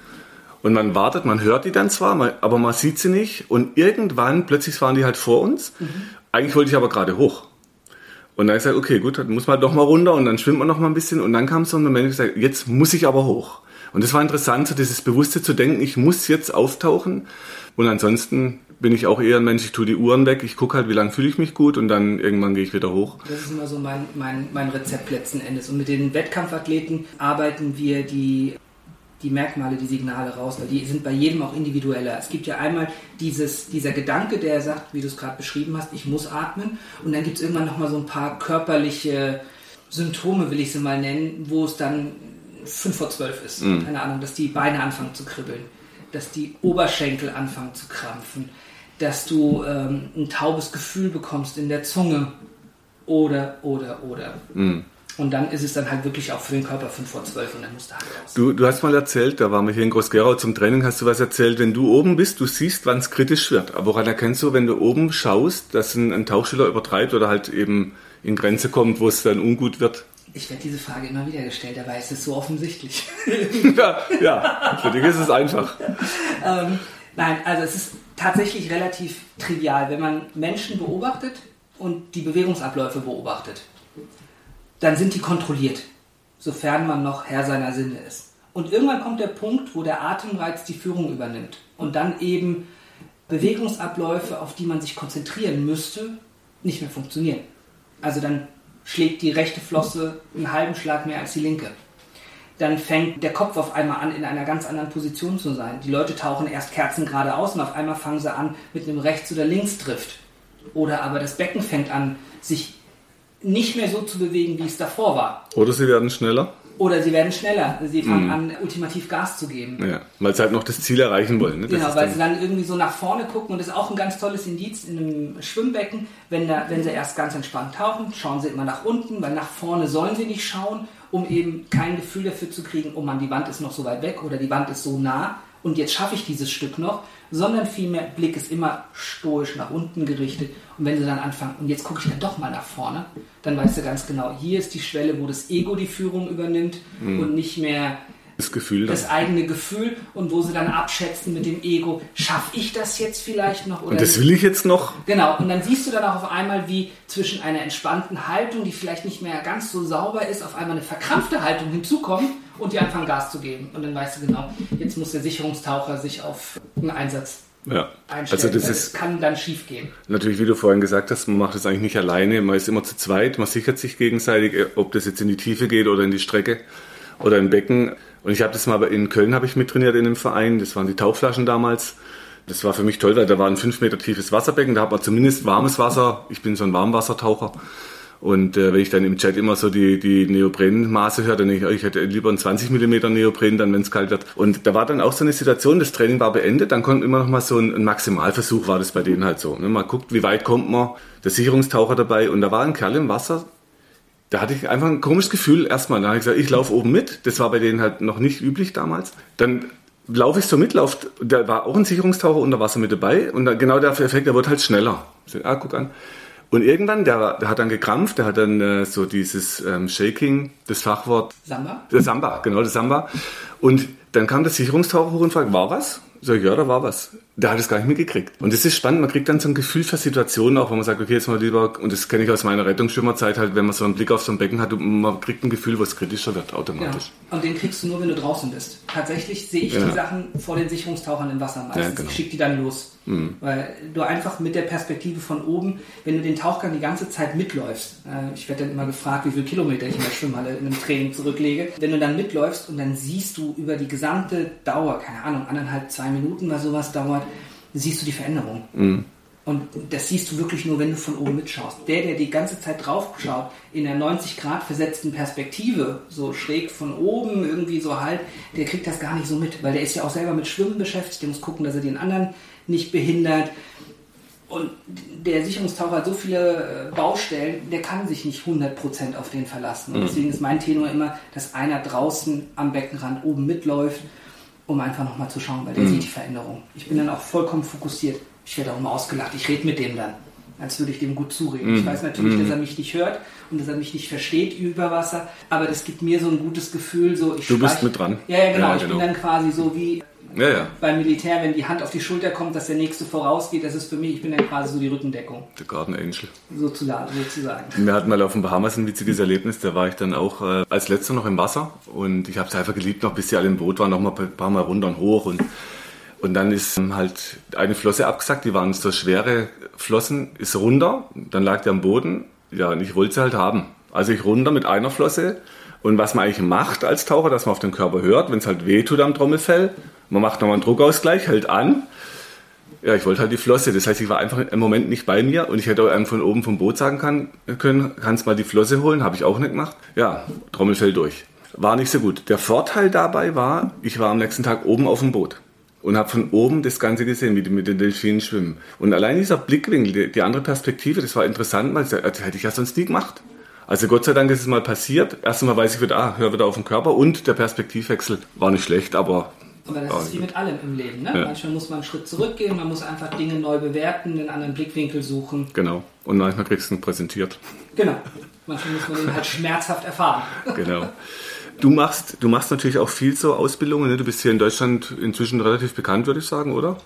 Und man wartet, man hört die dann zwar, aber man sieht sie nicht. Und irgendwann, plötzlich waren die halt vor uns. Mhm. Eigentlich wollte ich aber gerade hoch. Und dann habe ich gesagt, okay, gut, dann muss man doch mal runter und dann schwimmt man noch mal ein bisschen. Und dann kam so ein Moment, ich gesagt, jetzt muss ich aber hoch. Und das war interessant, so dieses Bewusste zu denken, ich muss jetzt auftauchen. Und ansonsten bin ich auch eher ein Mensch, ich tue die Uhren weg, ich gucke halt, wie lange fühle ich mich gut und dann irgendwann gehe ich wieder hoch. Das ist immer so mein, mein, mein Rezept letzten Endes. Und mit den Wettkampfathleten arbeiten wir die, die Merkmale, die Signale raus, weil die sind bei jedem auch individueller. Es gibt ja einmal dieses, dieser Gedanke, der sagt, wie du es gerade beschrieben hast, ich muss atmen. Und dann gibt es irgendwann nochmal so ein paar körperliche Symptome, will ich sie mal nennen, wo es dann 5 vor 12 ist. Mhm. Keine Ahnung, dass die Beine anfangen zu kribbeln, dass die Oberschenkel anfangen zu krampfen, dass du ähm, ein taubes Gefühl bekommst in der Zunge oder, oder, oder. Mhm. Und dann ist es dann halt wirklich auch für den Körper 5 vor 12 und dann musst du halt raus. Du, du hast mal erzählt, da waren wir hier in Groß-Gerau zum Training, hast du was erzählt, wenn du oben bist, du siehst, wann es kritisch wird. Aber woran erkennst du, wenn du oben schaust, dass ein, ein Tauchschüler übertreibt oder halt eben in Grenze kommt, wo es dann ungut wird? Ich werde diese Frage immer wieder gestellt, dabei ist es so offensichtlich. ja, ja, für dich ist es einfach. ähm, nein, also es ist tatsächlich relativ trivial, wenn man Menschen beobachtet und die Bewegungsabläufe beobachtet. Dann sind die kontrolliert, sofern man noch Herr seiner Sinne ist. Und irgendwann kommt der Punkt, wo der Atemreiz die Führung übernimmt und dann eben Bewegungsabläufe, auf die man sich konzentrieren müsste, nicht mehr funktionieren. Also dann schlägt die rechte Flosse einen halben Schlag mehr als die linke. Dann fängt der Kopf auf einmal an, in einer ganz anderen Position zu sein. Die Leute tauchen erst Kerzen geradeaus und auf einmal fangen sie an mit einem Rechts- oder Linksdrift. Oder aber das Becken fängt an, sich nicht mehr so zu bewegen, wie es davor war. Oder sie werden schneller. Oder sie werden schneller. Sie fangen mhm. an, ultimativ Gas zu geben. Ja, weil sie halt noch das Ziel erreichen wollen. Ne? Genau, weil sie dann irgendwie so nach vorne gucken. Und das ist auch ein ganz tolles Indiz in einem Schwimmbecken. Wenn, da, wenn sie erst ganz entspannt tauchen, schauen sie immer nach unten, weil nach vorne sollen sie nicht schauen, um eben kein Gefühl dafür zu kriegen, oh man, die Wand ist noch so weit weg oder die Wand ist so nah und jetzt schaffe ich dieses Stück noch, sondern vielmehr Blick ist immer stoisch nach unten gerichtet. Und wenn sie dann anfangen, und jetzt gucke ich dann doch mal nach vorne, dann weißt du ganz genau, hier ist die Schwelle, wo das Ego die Führung übernimmt mhm. und nicht mehr das Gefühl. Das eigene Gefühl und wo sie dann abschätzen mit dem Ego, schaffe ich das jetzt vielleicht noch? Oder und das will ich jetzt noch? Genau, und dann siehst du dann auch auf einmal, wie zwischen einer entspannten Haltung, die vielleicht nicht mehr ganz so sauber ist, auf einmal eine verkrampfte Haltung hinzukommt und die anfangen Gas zu geben. Und dann weißt du genau, jetzt muss der Sicherungstaucher sich auf einen Einsatz ja. einstellen. Also das ist, kann dann schief gehen. Natürlich, wie du vorhin gesagt hast, man macht das eigentlich nicht alleine, man ist immer zu zweit, man sichert sich gegenseitig, ob das jetzt in die Tiefe geht oder in die Strecke oder im Becken. Und ich habe das mal in Köln habe ich mittrainiert in einem Verein. Das waren die Tauchflaschen damals. Das war für mich toll, weil da war ein fünf Meter tiefes Wasserbecken. Da hat man zumindest warmes Wasser. Ich bin so ein Warmwassertaucher. Und äh, wenn ich dann im Chat immer so die, die Neoprenmaße höre, dann denke ich, ich hätte lieber einen 20 mm Neopren, dann wenn es kalt wird. Und da war dann auch so eine Situation, das Training war beendet, dann kommt immer noch mal so ein, ein Maximalversuch, war das bei denen halt so. Ne? Man guckt, wie weit kommt man, der Sicherungstaucher dabei und da war ein Kerl im Wasser, da hatte ich einfach ein komisches Gefühl erstmal. Da habe ich gesagt, ich laufe oben mit. Das war bei denen halt noch nicht üblich damals. Dann laufe ich so mit, lauft, da war auch ein Sicherungstaucher unter Wasser mit dabei und dann, genau der Effekt, der wird halt schneller. So, ah, guck an. Und irgendwann, der, der hat dann gekrampft, der hat dann äh, so dieses ähm, Shaking, das Fachwort. Samba? Der Samba, genau, das Samba. Und dann kam der Sicherungstaucher hoch und fragt, war was? Sag ich, ja, da war was. Der hat es gar nicht mitgekriegt. Und das ist spannend, man kriegt dann so ein Gefühl für Situationen auch, wo man sagt, okay, jetzt mal lieber, und das kenne ich aus meiner Rettungsschwimmerzeit halt, wenn man so einen Blick auf so ein Becken hat, man kriegt ein Gefühl, wo es kritischer wird, automatisch. Ja. Und den kriegst du nur, wenn du draußen bist. Tatsächlich sehe ich ja. die Sachen vor den Sicherungstauchern im Wasser meistens. Ja, genau. Ich schicke die dann los. Mhm. Weil du einfach mit der Perspektive von oben, wenn du den Tauchgang die ganze Zeit mitläufst, äh, ich werde dann immer gefragt, wie viele Kilometer ich in der Schwimmhalle in einem Training zurücklege, wenn du dann mitläufst und dann siehst du über die gesamte Dauer, keine Ahnung, anderthalb, zwei Minuten, was sowas dauert, siehst du die Veränderung. Mhm. Und das siehst du wirklich nur, wenn du von oben mitschaust. Der, der die ganze Zeit drauf schaut, in der 90 Grad versetzten Perspektive, so schräg von oben irgendwie so halt, der kriegt das gar nicht so mit, weil der ist ja auch selber mit Schwimmen beschäftigt, der muss gucken, dass er den anderen nicht behindert. Und der Sicherungstaucher hat so viele äh, Baustellen, der kann sich nicht 100% auf den verlassen. Und mhm. deswegen ist mein Tenor immer, dass einer draußen am Beckenrand oben mitläuft um einfach nochmal zu schauen, weil der mhm. sieht die Veränderung. Ich bin dann auch vollkommen fokussiert. Ich werde auch immer ausgelacht. Ich rede mit dem dann, als würde ich dem gut zureden. Mhm. Ich weiß natürlich, dass er mich nicht hört und dass er mich nicht versteht über Wasser, aber das gibt mir so ein gutes Gefühl. So, ich du bist mit dran. Ja, ja genau. Ja, ich genau. bin dann quasi so wie ja, ja. Beim Militär, wenn die Hand auf die Schulter kommt, dass der nächste vorausgeht, das ist für mich, ich bin dann quasi so die Rückendeckung. Der Garden Angel. Sozusagen. Wir hatten mal auf den Bahamas ein witziges Erlebnis, da war ich dann auch äh, als letzter noch im Wasser und ich habe es einfach geliebt, noch bis sie alle im Boot waren, noch mal ein paar Mal runter und hoch und und dann ist halt eine Flosse abgesackt, die waren so schwere Flossen, ist runter, dann lag der am Boden, ja, und ich wollte sie halt haben. Also ich runter mit einer Flosse und was man eigentlich macht als Taucher, dass man auf den Körper hört, wenn es halt weh tut am Trommelfell, man macht nochmal einen Druckausgleich, hält an. Ja, ich wollte halt die Flosse. Das heißt, ich war einfach im Moment nicht bei mir und ich hätte auch von oben vom Boot sagen kann, können, kannst mal die Flosse holen, habe ich auch nicht gemacht. Ja, Trommelfell durch. War nicht so gut. Der Vorteil dabei war, ich war am nächsten Tag oben auf dem Boot und habe von oben das Ganze gesehen, wie die mit den Delfinen schwimmen. Und allein dieser Blickwinkel, die, die andere Perspektive, das war interessant, weil das hätte ich ja sonst nie gemacht. Also Gott sei Dank ist es mal passiert. Erstmal weiß ich wieder, ah, hör wieder auf den Körper und der Perspektivwechsel war nicht schlecht, aber aber das ist wie mit allem im Leben. Ne? Ja. Manchmal muss man einen Schritt zurückgehen, man muss einfach Dinge neu bewerten, einen anderen Blickwinkel suchen. Genau. Und manchmal kriegst du ihn präsentiert. Genau. Manchmal muss man ihn halt schmerzhaft erfahren. Genau. Du machst, du machst natürlich auch viel so Ausbildungen. Ne? Du bist hier in Deutschland inzwischen relativ bekannt, würde ich sagen, oder?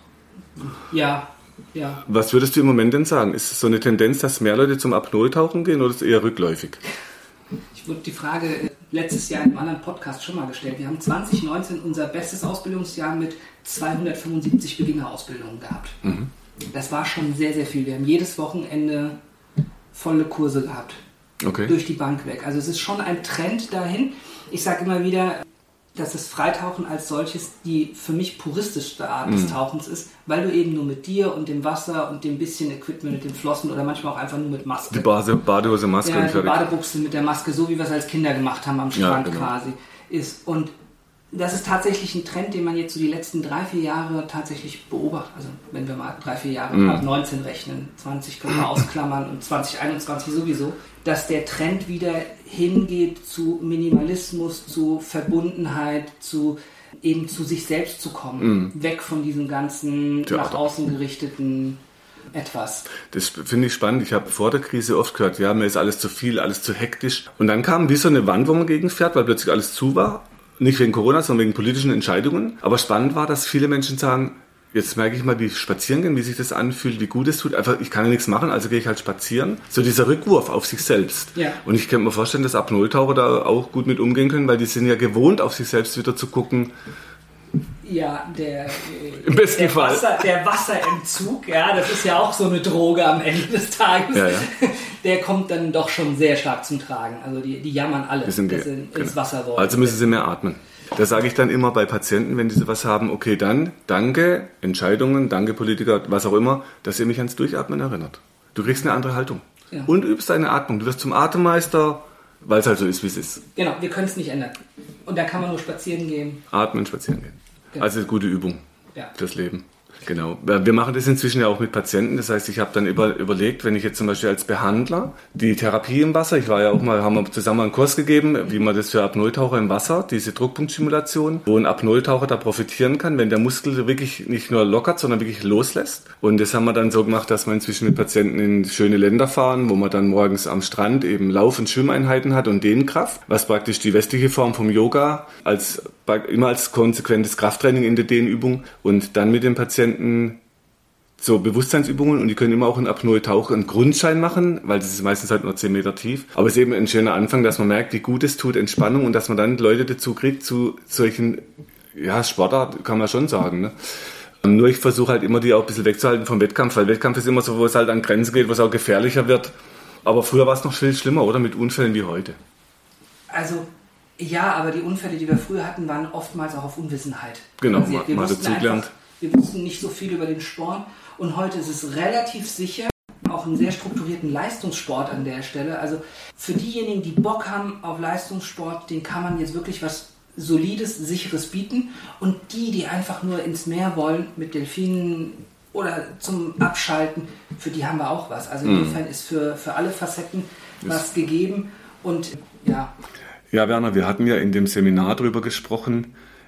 Ja, ja. Was würdest du im Moment denn sagen? Ist es so eine Tendenz, dass mehr Leute zum Apnoe-Tauchen gehen oder ist es eher rückläufig? Ich würde die Frage letztes Jahr in einem anderen Podcast schon mal gestellt. Wir haben 2019 unser bestes Ausbildungsjahr mit 275 Beginnerausbildungen gehabt. Mhm. Das war schon sehr, sehr viel. Wir haben jedes Wochenende volle Kurse gehabt. Okay. Durch die Bank weg. Also es ist schon ein Trend dahin. Ich sage immer wieder, dass das Freitauchen als solches die für mich puristischste Art des mhm. Tauchens ist, weil du eben nur mit dir und dem Wasser und dem bisschen Equipment mit den Flossen oder manchmal auch einfach nur mit Maske. Die Bade, Badehose, Maske ja, und Badebuchse mit der Maske, so wie wir es als Kinder gemacht haben am Strand ja, genau. quasi, ist. Und das ist tatsächlich ein Trend, den man jetzt so die letzten drei, vier Jahre tatsächlich beobachtet. Also wenn wir mal drei, vier Jahre mhm. ab 19 rechnen, 20 können wir ausklammern und 2021 sowieso, dass der Trend wieder hingeht zu Minimalismus, zu Verbundenheit, zu eben zu sich selbst zu kommen, mhm. weg von diesem ganzen Theater. nach außen gerichteten etwas. Das finde ich spannend. Ich habe vor der Krise oft gehört, ja, mir ist alles zu viel, alles zu hektisch. Und dann kam wie so eine Wand, wo man gegenfährt, weil plötzlich alles zu war. Nicht wegen Corona, sondern wegen politischen Entscheidungen. Aber spannend war, dass viele Menschen sagen, jetzt merke ich mal, wie ich spazieren gehen, wie sich das anfühlt, wie gut es tut. Einfach, ich kann ja nichts machen, also gehe ich halt spazieren. So dieser Rückwurf auf sich selbst. Ja. Und ich kann mir vorstellen, dass Apnoe-Taucher da auch gut mit umgehen können, weil die sind ja gewohnt, auf sich selbst wieder zu gucken. Ja, der, Im besten der Fall. Wasser, der Wasserentzug, ja, das ist ja auch so eine Droge am Ende des Tages. Ja, ja. Der kommt dann doch schon sehr stark zum Tragen. Also die, die jammern alle, dass sie ins genau. Wasser wollen. Also müssen sie mehr atmen. Da sage ich dann immer bei Patienten, wenn die sowas haben, okay, dann danke Entscheidungen, danke Politiker, was auch immer, dass ihr mich ans Durchatmen erinnert. Du kriegst eine andere Haltung. Ja. Und übst deine Atmung. Du wirst zum Atemmeister, weil es halt so ist, wie es ist. Genau, wir können es nicht ändern. Und da kann man nur spazieren gehen. Atmen, spazieren gehen. Genau. Also gute Übung ja. fürs Leben. Genau. Wir machen das inzwischen ja auch mit Patienten. Das heißt, ich habe dann über, überlegt, wenn ich jetzt zum Beispiel als Behandler die Therapie im Wasser, ich war ja auch mal, haben wir zusammen einen Kurs gegeben, wie man das für Apnoe-Taucher im Wasser, diese Druckpunktstimulation, wo ein Apnoe-Taucher da profitieren kann, wenn der Muskel wirklich nicht nur lockert, sondern wirklich loslässt. Und das haben wir dann so gemacht, dass wir inzwischen mit Patienten in schöne Länder fahren, wo man dann morgens am Strand eben Lauf- und Schwimmeinheiten hat und Dehnkraft, was praktisch die westliche Form vom Yoga als immer als konsequentes Krafttraining in der Dehnübung und dann mit dem Patienten so Bewusstseinsübungen und die können immer auch in Apnoe Tauch einen Grundschein machen, weil das ist meistens halt nur 10 Meter tief. Aber es ist eben ein schöner Anfang, dass man merkt, wie gut es tut, Entspannung und dass man dann Leute dazu kriegt zu solchen, ja, Sportart kann man schon sagen, ne? Nur ich versuche halt immer die auch ein bisschen wegzuhalten vom Wettkampf, weil Wettkampf ist immer so, wo es halt an Grenzen geht, wo es auch gefährlicher wird. Aber früher war es noch viel schlimmer, oder? Mit Unfällen wie heute. Also ja, aber die Unfälle, die wir früher hatten, waren oftmals auch auf Unwissenheit. Genau, basiert. wir mal wussten einfach- Wir wussten nicht so viel über den Sport und heute ist es relativ sicher, auch einen sehr strukturierten Leistungssport an der Stelle. Also für diejenigen, die Bock haben auf Leistungssport, den kann man jetzt wirklich was Solides, Sicheres bieten. Und die, die einfach nur ins Meer wollen mit Delfinen oder zum Abschalten, für die haben wir auch was. Also insofern ist für, für alle Facetten was gegeben. Und ja, Ja, Werner, wir hatten ja in dem Seminar drüber gesprochen,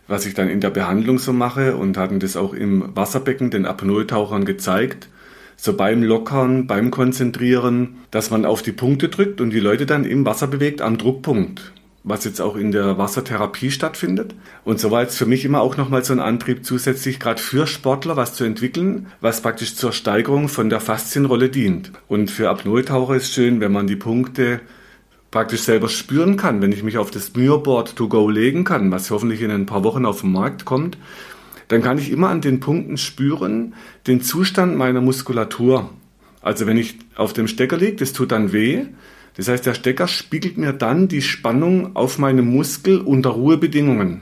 was ich dann in der Behandlung so mache und hatten das auch im Wasserbecken den Apnoe-Tauchern gezeigt. So beim Lockern, beim Konzentrieren, dass man auf die Punkte drückt und die Leute dann im Wasser bewegt am Druckpunkt, was jetzt auch in der Wassertherapie stattfindet. Und so war jetzt für mich immer auch nochmal so ein Antrieb zusätzlich, gerade für Sportler was zu entwickeln, was praktisch zur Steigerung von der Faszienrolle dient. Und für Apnoe-Taucher ist schön, wenn man die Punkte praktisch selber spüren kann, wenn ich mich auf das Muirboard to go legen kann, was hoffentlich in ein paar Wochen auf den Markt kommt, dann kann ich immer an den Punkten spüren den Zustand meiner Muskulatur. Also wenn ich auf dem Stecker liege, das tut dann weh. Das heißt, der Stecker spiegelt mir dann die Spannung auf meinem Muskel unter Ruhebedingungen.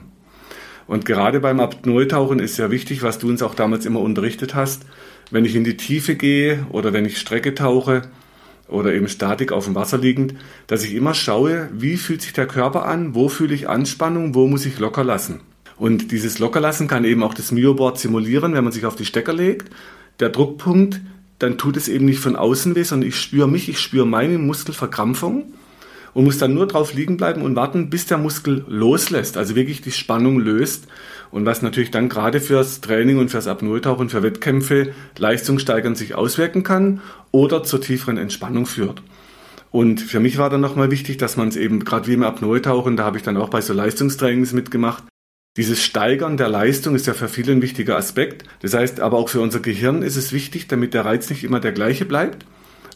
Und gerade beim Apnoe-Tauchen ist ja wichtig, was du uns auch damals immer unterrichtet hast, wenn ich in die Tiefe gehe oder wenn ich Strecke tauche oder eben Statik auf dem Wasser liegend, dass ich immer schaue, wie fühlt sich der Körper an, wo fühle ich Anspannung, wo muss ich locker lassen. Und dieses Lockerlassen kann eben auch das Myoboard simulieren, wenn man sich auf die Stecker legt. Der Druckpunkt, dann tut es eben nicht von außen weh, sondern ich spüre mich, ich spüre meine Muskelverkrampfung und muss dann nur drauf liegen bleiben und warten, bis der Muskel loslässt, also wirklich die Spannung löst. Und was natürlich dann gerade fürs Training und fürs Apnoe-Tauchen, für Wettkämpfe leistungssteigernd sich auswirken kann oder zur tieferen Entspannung führt. Und für mich war dann nochmal wichtig, dass man es eben, gerade wie im Apnoe-Tauchen, da habe ich dann auch bei so Leistungstrainings mitgemacht, dieses Steigern der Leistung ist ja für viele ein wichtiger Aspekt. Das heißt, aber auch für unser Gehirn ist es wichtig, damit der Reiz nicht immer der gleiche bleibt,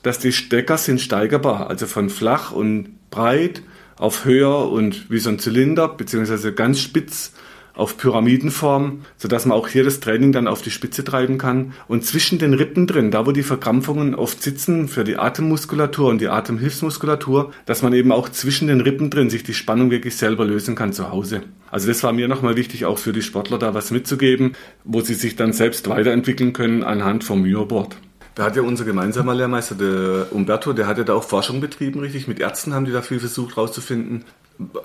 dass die Stecker sind steigerbar, also von flach und breit auf höher und wie so ein Zylinder, beziehungsweise ganz spitz auf Pyramidenform, sodass man auch hier das Training dann auf die Spitze treiben kann. Und zwischen den Rippen drin, da wo die Verkrampfungen oft sitzen für die Atemmuskulatur und die Atemhilfsmuskulatur, dass man eben auch zwischen den Rippen drin sich die Spannung wirklich selber lösen kann zu Hause. Also das war mir nochmal wichtig, auch für die Sportler da was mitzugeben, wo sie sich dann selbst weiterentwickeln können anhand vom Myoboard. Da hat ja unser gemeinsamer Lehrmeister, der Umberto, der hat ja da auch Forschung betrieben, richtig? Mit Ärzten haben die da viel versucht rauszufinden.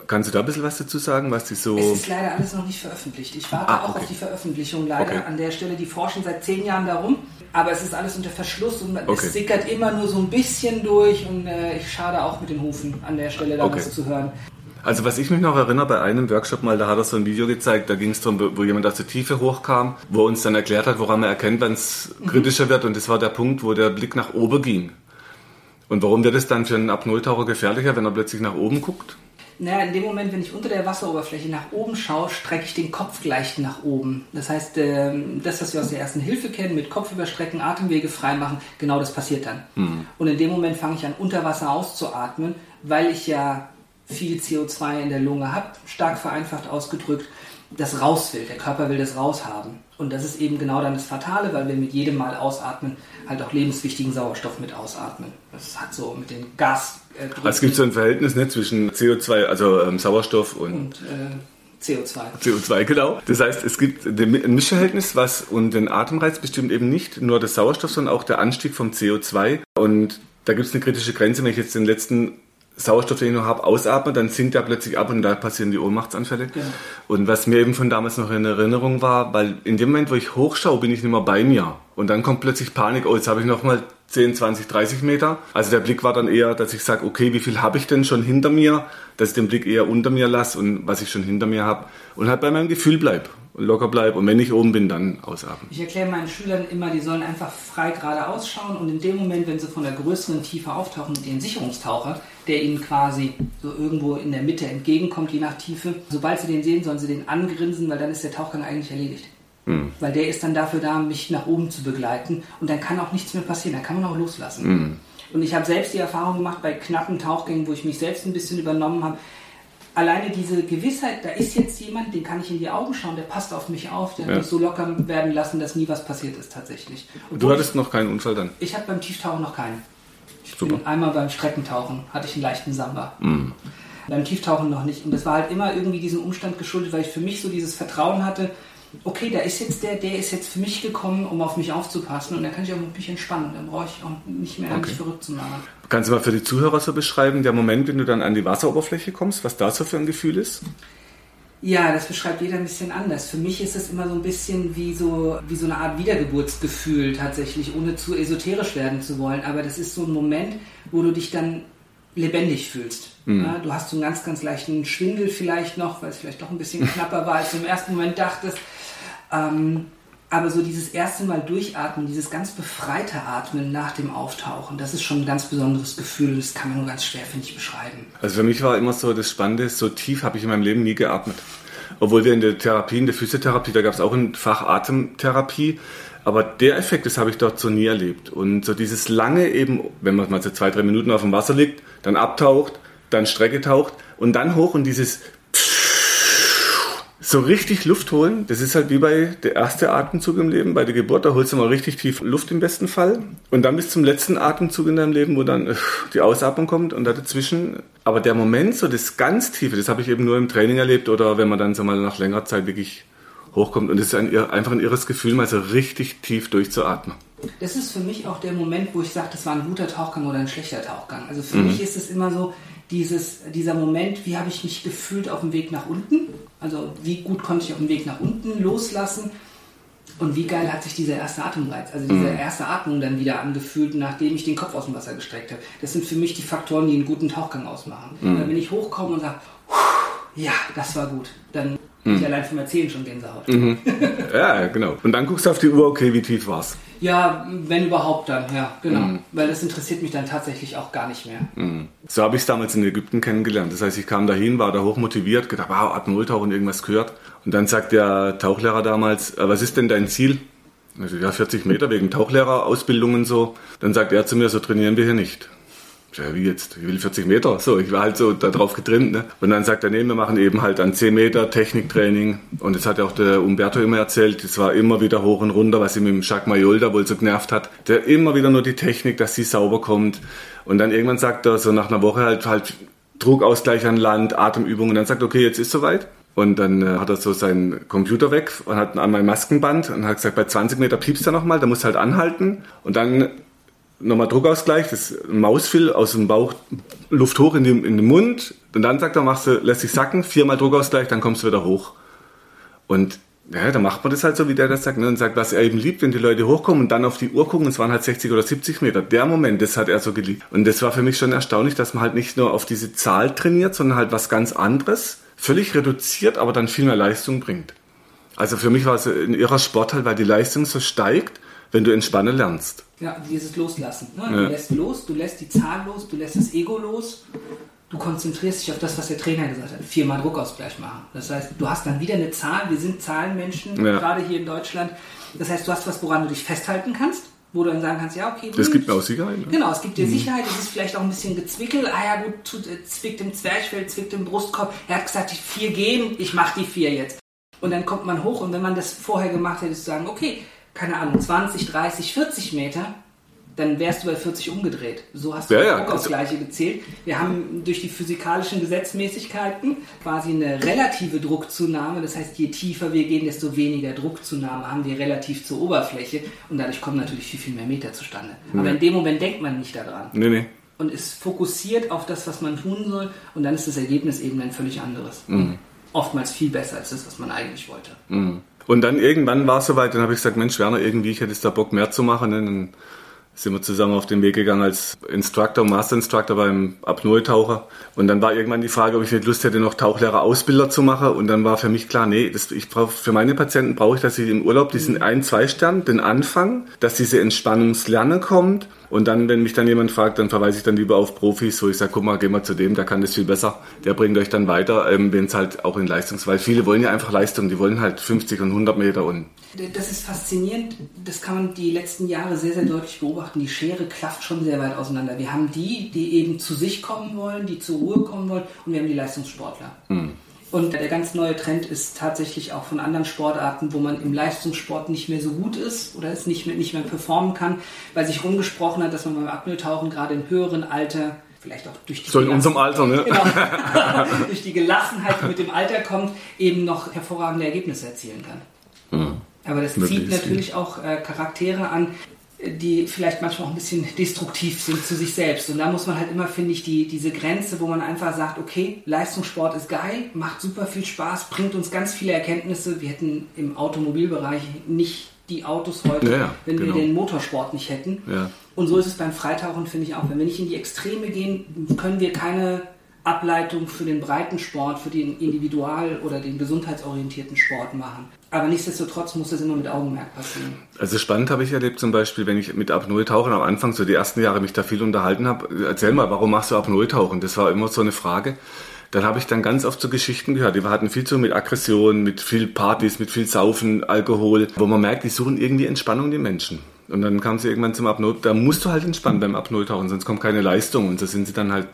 Kannst du da ein bisschen was dazu sagen, was die so... Es ist leider alles noch nicht veröffentlicht. Ich warte Ah, auch okay. auf die Veröffentlichung leider Okay. an der Stelle. Die forschen seit zehn Jahren darum, aber es ist alles unter Verschluss und Okay. es sickert immer nur so ein bisschen durch und äh, ich schade auch mit den Hufen an der Stelle da was zu hören. Also was ich mich noch erinnere, bei einem Workshop mal, da hat er so ein Video gezeigt, da ging es darum, wo jemand aus der Tiefe hochkam, wo er uns dann erklärt hat, woran man erkennt, wenn es kritischer wird. Und das war der Punkt, wo der Blick nach oben ging. Und warum wird es dann für einen Apnoe-Taucher gefährlicher, wenn er plötzlich nach oben guckt? Naja, in dem Moment, wenn ich unter der Wasseroberfläche nach oben schaue, strecke ich den Kopf gleich nach oben. Das heißt, ähm, das, was wir aus der ersten Hilfe kennen, mit Kopf überstrecken, Atemwege freimachen, genau das passiert dann. Und in dem Moment fange ich an, unter Wasser auszuatmen, weil ich ja viel CO2 in der Lunge habe, stark vereinfacht ausgedrückt, das raus will. Der Körper will das raushaben. Und das ist eben genau dann das Fatale, weil wir mit jedem Mal ausatmen halt auch lebenswichtigen Sauerstoff mit ausatmen. Das hat so mit den Gas... Äh, Also es gibt so ein Verhältnis ne, zwischen CO2, also ähm, Sauerstoff und und äh, CO2. CO2, genau. Das heißt, es gibt ein Mischverhältnis, was und den Atemreiz bestimmt eben nicht nur der Sauerstoff, sondern auch der Anstieg vom CO2. Und da gibt es eine kritische Grenze, wenn ich jetzt den letzten Sauerstoff, den ich noch habe, ausatme, dann sinkt er plötzlich ab und da passieren die Ohnmachtsanfälle. Genau. Und was mir eben von damals noch in Erinnerung war, weil in dem Moment, wo ich hochschaue, bin ich nicht mehr bei mir. Und dann kommt plötzlich Panik, oh, jetzt habe ich noch mal 10, 20, 30 Meter. Also der Blick war dann eher, dass ich sage, okay, wie viel habe ich denn schon hinter mir, dass ich den Blick eher unter mir lasse und was ich schon hinter mir habe und halt bei meinem Gefühl bleib und locker bleib und wenn ich oben bin, dann ausatmen. Ich erkläre meinen Schülern immer, die sollen einfach frei geradeaus schauen und in dem Moment, wenn sie von der größeren Tiefe auftauchen mit ihren Sicherungstaucher, der ihnen quasi so irgendwo in der Mitte entgegenkommt, je nach Tiefe, sobald sie den sehen, sollen sie den angrinsen, weil dann ist der Tauchgang eigentlich erledigt. Hm. Weil der ist dann dafür da, mich nach oben zu begleiten und dann kann auch nichts mehr passieren, dann kann man auch loslassen. Und ich habe selbst die Erfahrung gemacht bei knappen Tauchgängen, wo ich mich selbst ein bisschen übernommen habe. Alleine diese Gewissheit, da ist jetzt jemand, den kann ich in die Augen schauen, der passt auf mich auf, der Ja. hat mich so locker werden lassen, dass nie was passiert ist tatsächlich. Du Obwohl hattest noch keinen Unfall dann? ich, ich habe beim Tieftauchen noch keinen. Ich Super. bin einmal beim Streckentauchen hatte ich einen leichten Samba. Mhm. Beim Tieftauchen noch nicht. Und das war halt immer irgendwie diesem Umstand geschuldet, weil ich für mich so dieses Vertrauen hatte, okay, da ist jetzt der, der ist jetzt für mich gekommen, um auf mich aufzupassen und dann kann ich auch mich entspannen. Dann brauche ich auch nicht mehr Okay. mich verrückt zu machen. Kannst du mal für die Zuhörer so beschreiben, der Moment, wenn du dann an die Wasseroberfläche kommst, was das so für ein Gefühl ist? Ja, das beschreibt jeder ein bisschen anders. Für mich ist es immer so ein bisschen wie so, wie so eine Art Wiedergeburtsgefühl tatsächlich, ohne zu esoterisch werden zu wollen. Aber das ist so ein Moment, wo du dich dann lebendig fühlst. Ja, du hast so einen ganz, ganz leichten Schwindel vielleicht noch, weil es vielleicht doch ein bisschen knapper war, als du im ersten Moment dachtest. Ähm, aber so dieses erste Mal durchatmen, dieses ganz befreite Atmen nach dem Auftauchen, das ist schon ein ganz besonderes Gefühl das kann man nur ganz schwer, finde ich, beschreiben. Also für mich war immer so das Spannende, so tief habe ich in meinem Leben nie geatmet. Obwohl wir in der Therapie, in der Physiotherapie, da gab es auch ein Fach Atemtherapie. Aber der Effekt, das habe ich dort so nie erlebt. Und so dieses lange eben, wenn man mal so zwei, drei Minuten auf dem Wasser liegt, dann abtaucht, dann Strecke taucht und dann hoch und dieses so richtig Luft holen, das ist halt wie bei der erste Atemzug im Leben, bei der Geburt, da holst du mal richtig tief Luft im besten Fall. Und dann bis zum letzten Atemzug in deinem Leben, wo dann äh, die Ausatmung kommt und da dazwischen. Aber der Moment, so das ganz Tiefe, das habe ich eben nur im Training erlebt oder wenn man dann so mal nach längerer Zeit wirklich hochkommt. Und es ist ein, einfach ein irres Gefühl, mal so richtig tief durchzuatmen. Das ist für mich auch der Moment, wo ich sage, das war ein guter Tauchgang oder ein schlechter Tauchgang. Also für mich ist es immer so, dieses, dieser Moment, wie habe ich mich gefühlt auf dem Weg nach unten? Also wie gut konnte ich auf dem Weg nach unten loslassen? Und wie geil hat sich dieser erste Atemreiz, also diese erste Atmung dann wieder angefühlt, nachdem ich den Kopf aus dem Wasser gestreckt habe. Das sind für mich die Faktoren, die einen guten Tauchgang ausmachen. Weil wenn ich hochkomme und sage, ja, das war gut, dann bin ich allein vom Erzählen schon Gänsehaut. Ja, genau. Und dann guckst du auf die Uhr, okay, wie tief war's? Ja, wenn überhaupt dann, ja, genau. Weil das interessiert mich dann tatsächlich auch gar nicht mehr. So habe ich es damals in Ägypten kennengelernt. Das heißt, ich kam dahin, war da hoch motiviert, gedacht, wow, Atmoltauchen, irgendwas gehört. Und dann sagt der Tauchlehrer damals, "Äh, was ist denn dein Ziel? Also, ja, 40 Meter wegen Tauchlehrerausbildung und so. Dann sagt er zu mir, so trainieren wir hier nicht. Ja, wie jetzt? Ich will 40 Meter. So, ich war halt so da drauf getrimmt. Ne? Und dann sagt er, nee, wir machen eben halt an 10 Meter Techniktraining. Und das hat ja auch der Umberto immer erzählt. Das war immer wieder hoch und runter, was ihm dem Jacques Mayol da wohl so genervt hat. Der immer wieder nur die Technik, dass sie sauber kommt. Und dann irgendwann sagt er, so nach einer Woche halt, halt Druckausgleich an Land, Atemübungen. Und dann sagt er, okay, jetzt ist soweit. Und dann äh, hat er so seinen Computer weg und hat an mein Maskenband und hat gesagt, bei 20 Meter piepst er nochmal, da muss halt anhalten. Und dann nochmal Druckausgleich, das Mausfill aus dem Bauch, Luft hoch in, den- in den Mund. Und dann sagt er, machst du, lässt sich sacken, viermal Druckausgleich, dann kommst du wieder hoch. Und ja, dann macht man das halt so, wie der das sagt. Ne? Und sagt, was er eben liebt, wenn die Leute hochkommen und dann auf die Uhr gucken, es waren halt 60 oder 70 Meter. Der Moment, das hat er so geliebt. Und das war für mich schon erstaunlich, dass man halt nicht nur auf diese Zahl trainiert, sondern halt was ganz anderes, völlig reduziert, aber dann viel mehr Leistung bringt. Also für mich war es ein irrer Sport halt, weil die Leistung so steigt, wenn du entspannen lernst. Ja, dieses Loslassen. Ne? Ja. Du lässt los, du lässt die Zahl los, du lässt das Ego los. Du konzentrierst dich auf das, was der Trainer gesagt hat. Viermal Druckausgleich machen. Das heißt, du hast dann wieder eine Zahl. Wir sind Zahlenmenschen, Ja. gerade hier in Deutschland. Das heißt, du hast was, woran du dich festhalten kannst, wo du dann sagen kannst, ja, okay. Das gibt mir auch Sicherheit. Ne? Genau, es gibt dir Sicherheit, es ist vielleicht auch ein bisschen gezwickelt. Ah ja, gut, tut, äh, zwickt im Zwerchfell, zwickt im Brustkorb. Er hat gesagt, die vier gehen, ich mache die vier jetzt. Und dann kommt man hoch und wenn man das vorher gemacht hätte, zu sagen, okay, keine Ahnung, 20, 30, 40 Meter, dann wärst du bei 40 umgedreht. So hast du Ja, ja, Druckausgleiche gezählt. Wir haben durch die physikalischen Gesetzmäßigkeiten quasi eine relative Druckzunahme. Das heißt, je tiefer wir gehen, desto weniger Druckzunahme haben wir relativ zur Oberfläche. Und dadurch kommen natürlich viel, viel mehr Meter zustande. Aber in dem Moment denkt man nicht daran. Nee, nee. und ist fokussiert auf das, was man tun soll und dann ist das Ergebnis eben ein völlig anderes. Mhm. Oftmals viel besser als das, was man eigentlich wollte. Mhm. Und dann irgendwann war es soweit, dann habe ich gesagt, Mensch Werner, irgendwie, ich hätte da Bock mehr zu machen. Ne? Dann sind wir zusammen auf den Weg gegangen als Instructor, Master Instructor beim Apnoe-Taucher. Und dann war irgendwann die Frage, ob ich nicht Lust hätte, noch Tauchlehrer Ausbilder zu machen. Und dann war für mich klar, nee, das, ich brauche für meine Patienten brauche ich, dass sie im Urlaub diesen ein, zwei Stern, den Anfang, dass diese Entspannungslerne kommt und dann, wenn mich dann jemand fragt, dann verweise ich dann lieber auf Profis, wo ich sage, guck mal, geh mal zu dem, der kann das viel besser. Der bringt euch dann weiter, ähm, wenn es halt auch in Leistungs... Weil viele wollen ja einfach Leistung, die wollen halt 50 und 100 Meter und... Das ist faszinierend, das kann man die letzten Jahre sehr, sehr deutlich beobachten. Die Schere klafft schon sehr weit auseinander. Wir haben die, die eben zu sich kommen wollen, die zur Ruhe kommen wollen und wir haben die Leistungssportler. Hm. Und der ganz neue Trend ist tatsächlich auch von anderen Sportarten, wo man im Leistungssport nicht mehr so gut ist oder es nicht mehr, nicht mehr performen kann, weil sich rumgesprochen hat, dass man beim Apnoe-Tauchen gerade im höheren Alter, vielleicht auch durch die, so in unserem Alter, ne? genau, durch die Gelassenheit, die mit dem Alter kommt, eben noch hervorragende Ergebnisse erzielen kann. Aber das zieht natürlich auch äh, Charaktere an, die vielleicht manchmal auch ein bisschen destruktiv sind zu sich selbst. Und da muss man halt immer, finde ich, die, diese Grenze, wo man einfach sagt, okay, Leistungssport ist geil, macht super viel Spaß, bringt uns ganz viele Erkenntnisse. Wir hätten im Automobilbereich nicht die Autos heute, ja, wenn genau. wir den Motorsport nicht hätten. Ja. Und so ist es beim Freitauchen, finde ich auch. Wenn wir nicht in die Extreme gehen, können wir keine Ableitung für den Breitensport, für den individual- oder den gesundheitsorientierten Sport machen. Aber nichtsdestotrotz muss das immer mit Augenmerk passieren. Also spannend habe ich erlebt zum Beispiel, wenn ich mit Apnoe-Tauchen am Anfang, so die ersten Jahre, mich da viel unterhalten habe. Erzähl mal, warum machst du Apnoe-Tauchen? Das war immer so eine Frage. Dann habe ich dann ganz oft so Geschichten gehört. Die hatten viel zu mit Aggression, mit viel Partys, mit viel Saufen, Alkohol, wo man merkt, die suchen irgendwie Entspannung, die Menschen. Und dann kam sie irgendwann zum Apnoe. Da musst du halt entspannen beim Apnoe-Tauchen, sonst kommt keine Leistung. Und so sind sie dann halt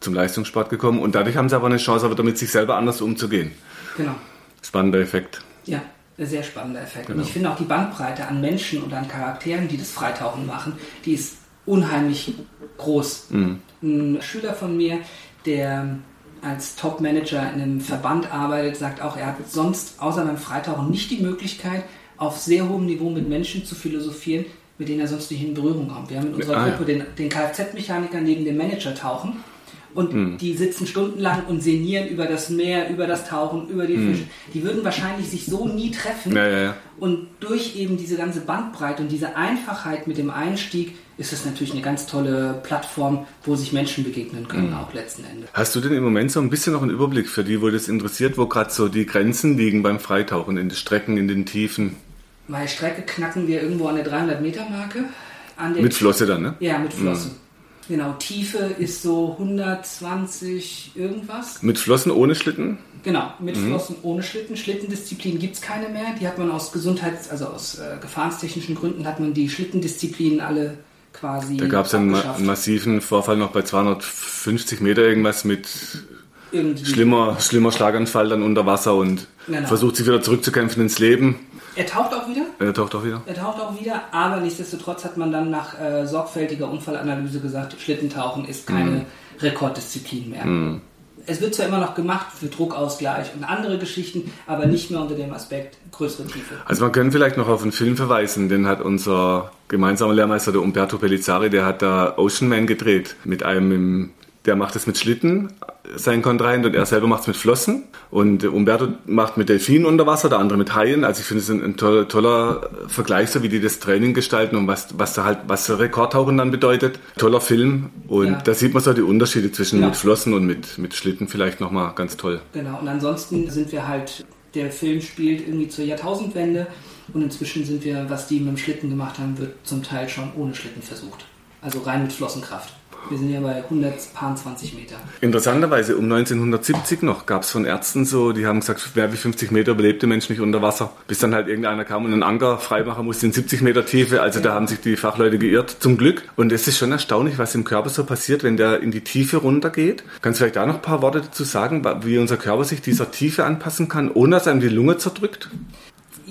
zum Leistungssport gekommen und dadurch haben sie aber eine Chance, aber damit sich selber anders umzugehen. Genau. Spannender Effekt. Ja, sehr spannender Effekt. Genau. Und ich finde auch die Bandbreite an Menschen und an Charakteren, die das Freitauchen machen, die ist unheimlich groß. Mhm. Ein Schüler von mir, der als Top-Manager in einem Verband arbeitet, sagt auch, er hat sonst außer beim Freitauchen nicht die Möglichkeit, auf sehr hohem Niveau mit Menschen zu philosophieren, mit denen er sonst nicht in Berührung kommt. Wir haben in unserer ah, Gruppe ja. den, den Kfz-Mechaniker neben dem Manager tauchen und mhm. die sitzen stundenlang und sinnieren über das Meer, über das Tauchen, über die mhm. Fische. Die würden wahrscheinlich sich so nie treffen. Ja, ja, ja. Und durch eben diese ganze Bandbreite und diese Einfachheit mit dem Einstieg ist es natürlich eine ganz tolle Plattform, wo sich Menschen begegnen können, mhm. auch letzten Endes. Hast du denn im Moment so ein bisschen noch einen Überblick für die, wo das interessiert, wo gerade so die Grenzen liegen beim Freitauchen, in den Strecken, in den Tiefen? Bei Strecke knacken wir irgendwo an der 300-Meter-Marke. Mit Flosse dann, ne? Ja, mit Flosse. Mhm. Genau, Tiefe ist so 120 irgendwas. Mit Flossen ohne Schlitten? Genau, mit mhm. Flossen ohne Schlitten. Schlittendisziplin gibt es keine mehr. Die hat man aus Gesundheits-, also aus äh, gefahrenstechnischen Gründen hat man die Schlittendisziplinen alle quasi. Da gab es einen, ma einen, massiven Vorfall noch bei 250 Meter irgendwas mit schlimmer, schlimmer Schlaganfall dann unter Wasser und genau. versucht sich wieder zurückzukämpfen ins Leben. Er taucht auch wieder? Er taucht auch wieder. Er taucht auch wieder, aber nichtsdestotrotz hat man dann nach äh, sorgfältiger Unfallanalyse gesagt, Schlittentauchen ist keine mhm. Rekorddisziplin mehr. Mhm. Es wird zwar immer noch gemacht für Druckausgleich und andere Geschichten, aber nicht mehr unter dem Aspekt größere Tiefe. Also man kann vielleicht noch auf einen Film verweisen, den hat unser gemeinsamer Lehrmeister, der Umberto Pellizzari, der hat da Ocean Man gedreht mit einem im der macht es mit Schlitten, sein Kontrahent, und er selber macht es mit Flossen. Und Umberto macht mit Delfinen unter Wasser, der andere mit Haien. Also ich finde es ein, ein toller, toller, Vergleich, so wie die das Training gestalten und was, was da halt, was Rekordtauchen dann bedeutet. Toller Film. Und ja. da sieht man so die Unterschiede zwischen ja. mit Flossen und mit, mit Schlitten vielleicht nochmal ganz toll. Genau. Und ansonsten sind wir halt, der Film spielt irgendwie zur Jahrtausendwende. Und inzwischen sind wir, was die mit dem Schlitten gemacht haben, wird zum Teil schon ohne Schlitten versucht. Also rein mit Flossenkraft. Wir sind ja bei 120 Meter. Interessanterweise, um 1970 noch gab es von Ärzten so, die haben gesagt, wer wie 50 Meter überlebt der Mensch nicht unter Wasser. Bis dann halt irgendeiner kam und einen Anker freimachen musste in 70 Meter Tiefe. Also ja. da haben sich die Fachleute geirrt, zum Glück. Und es ist schon erstaunlich, was im Körper so passiert, wenn der in die Tiefe runtergeht. Kannst du vielleicht da noch ein paar Worte dazu sagen, wie unser Körper sich dieser Tiefe anpassen kann, ohne dass einem die Lunge zerdrückt?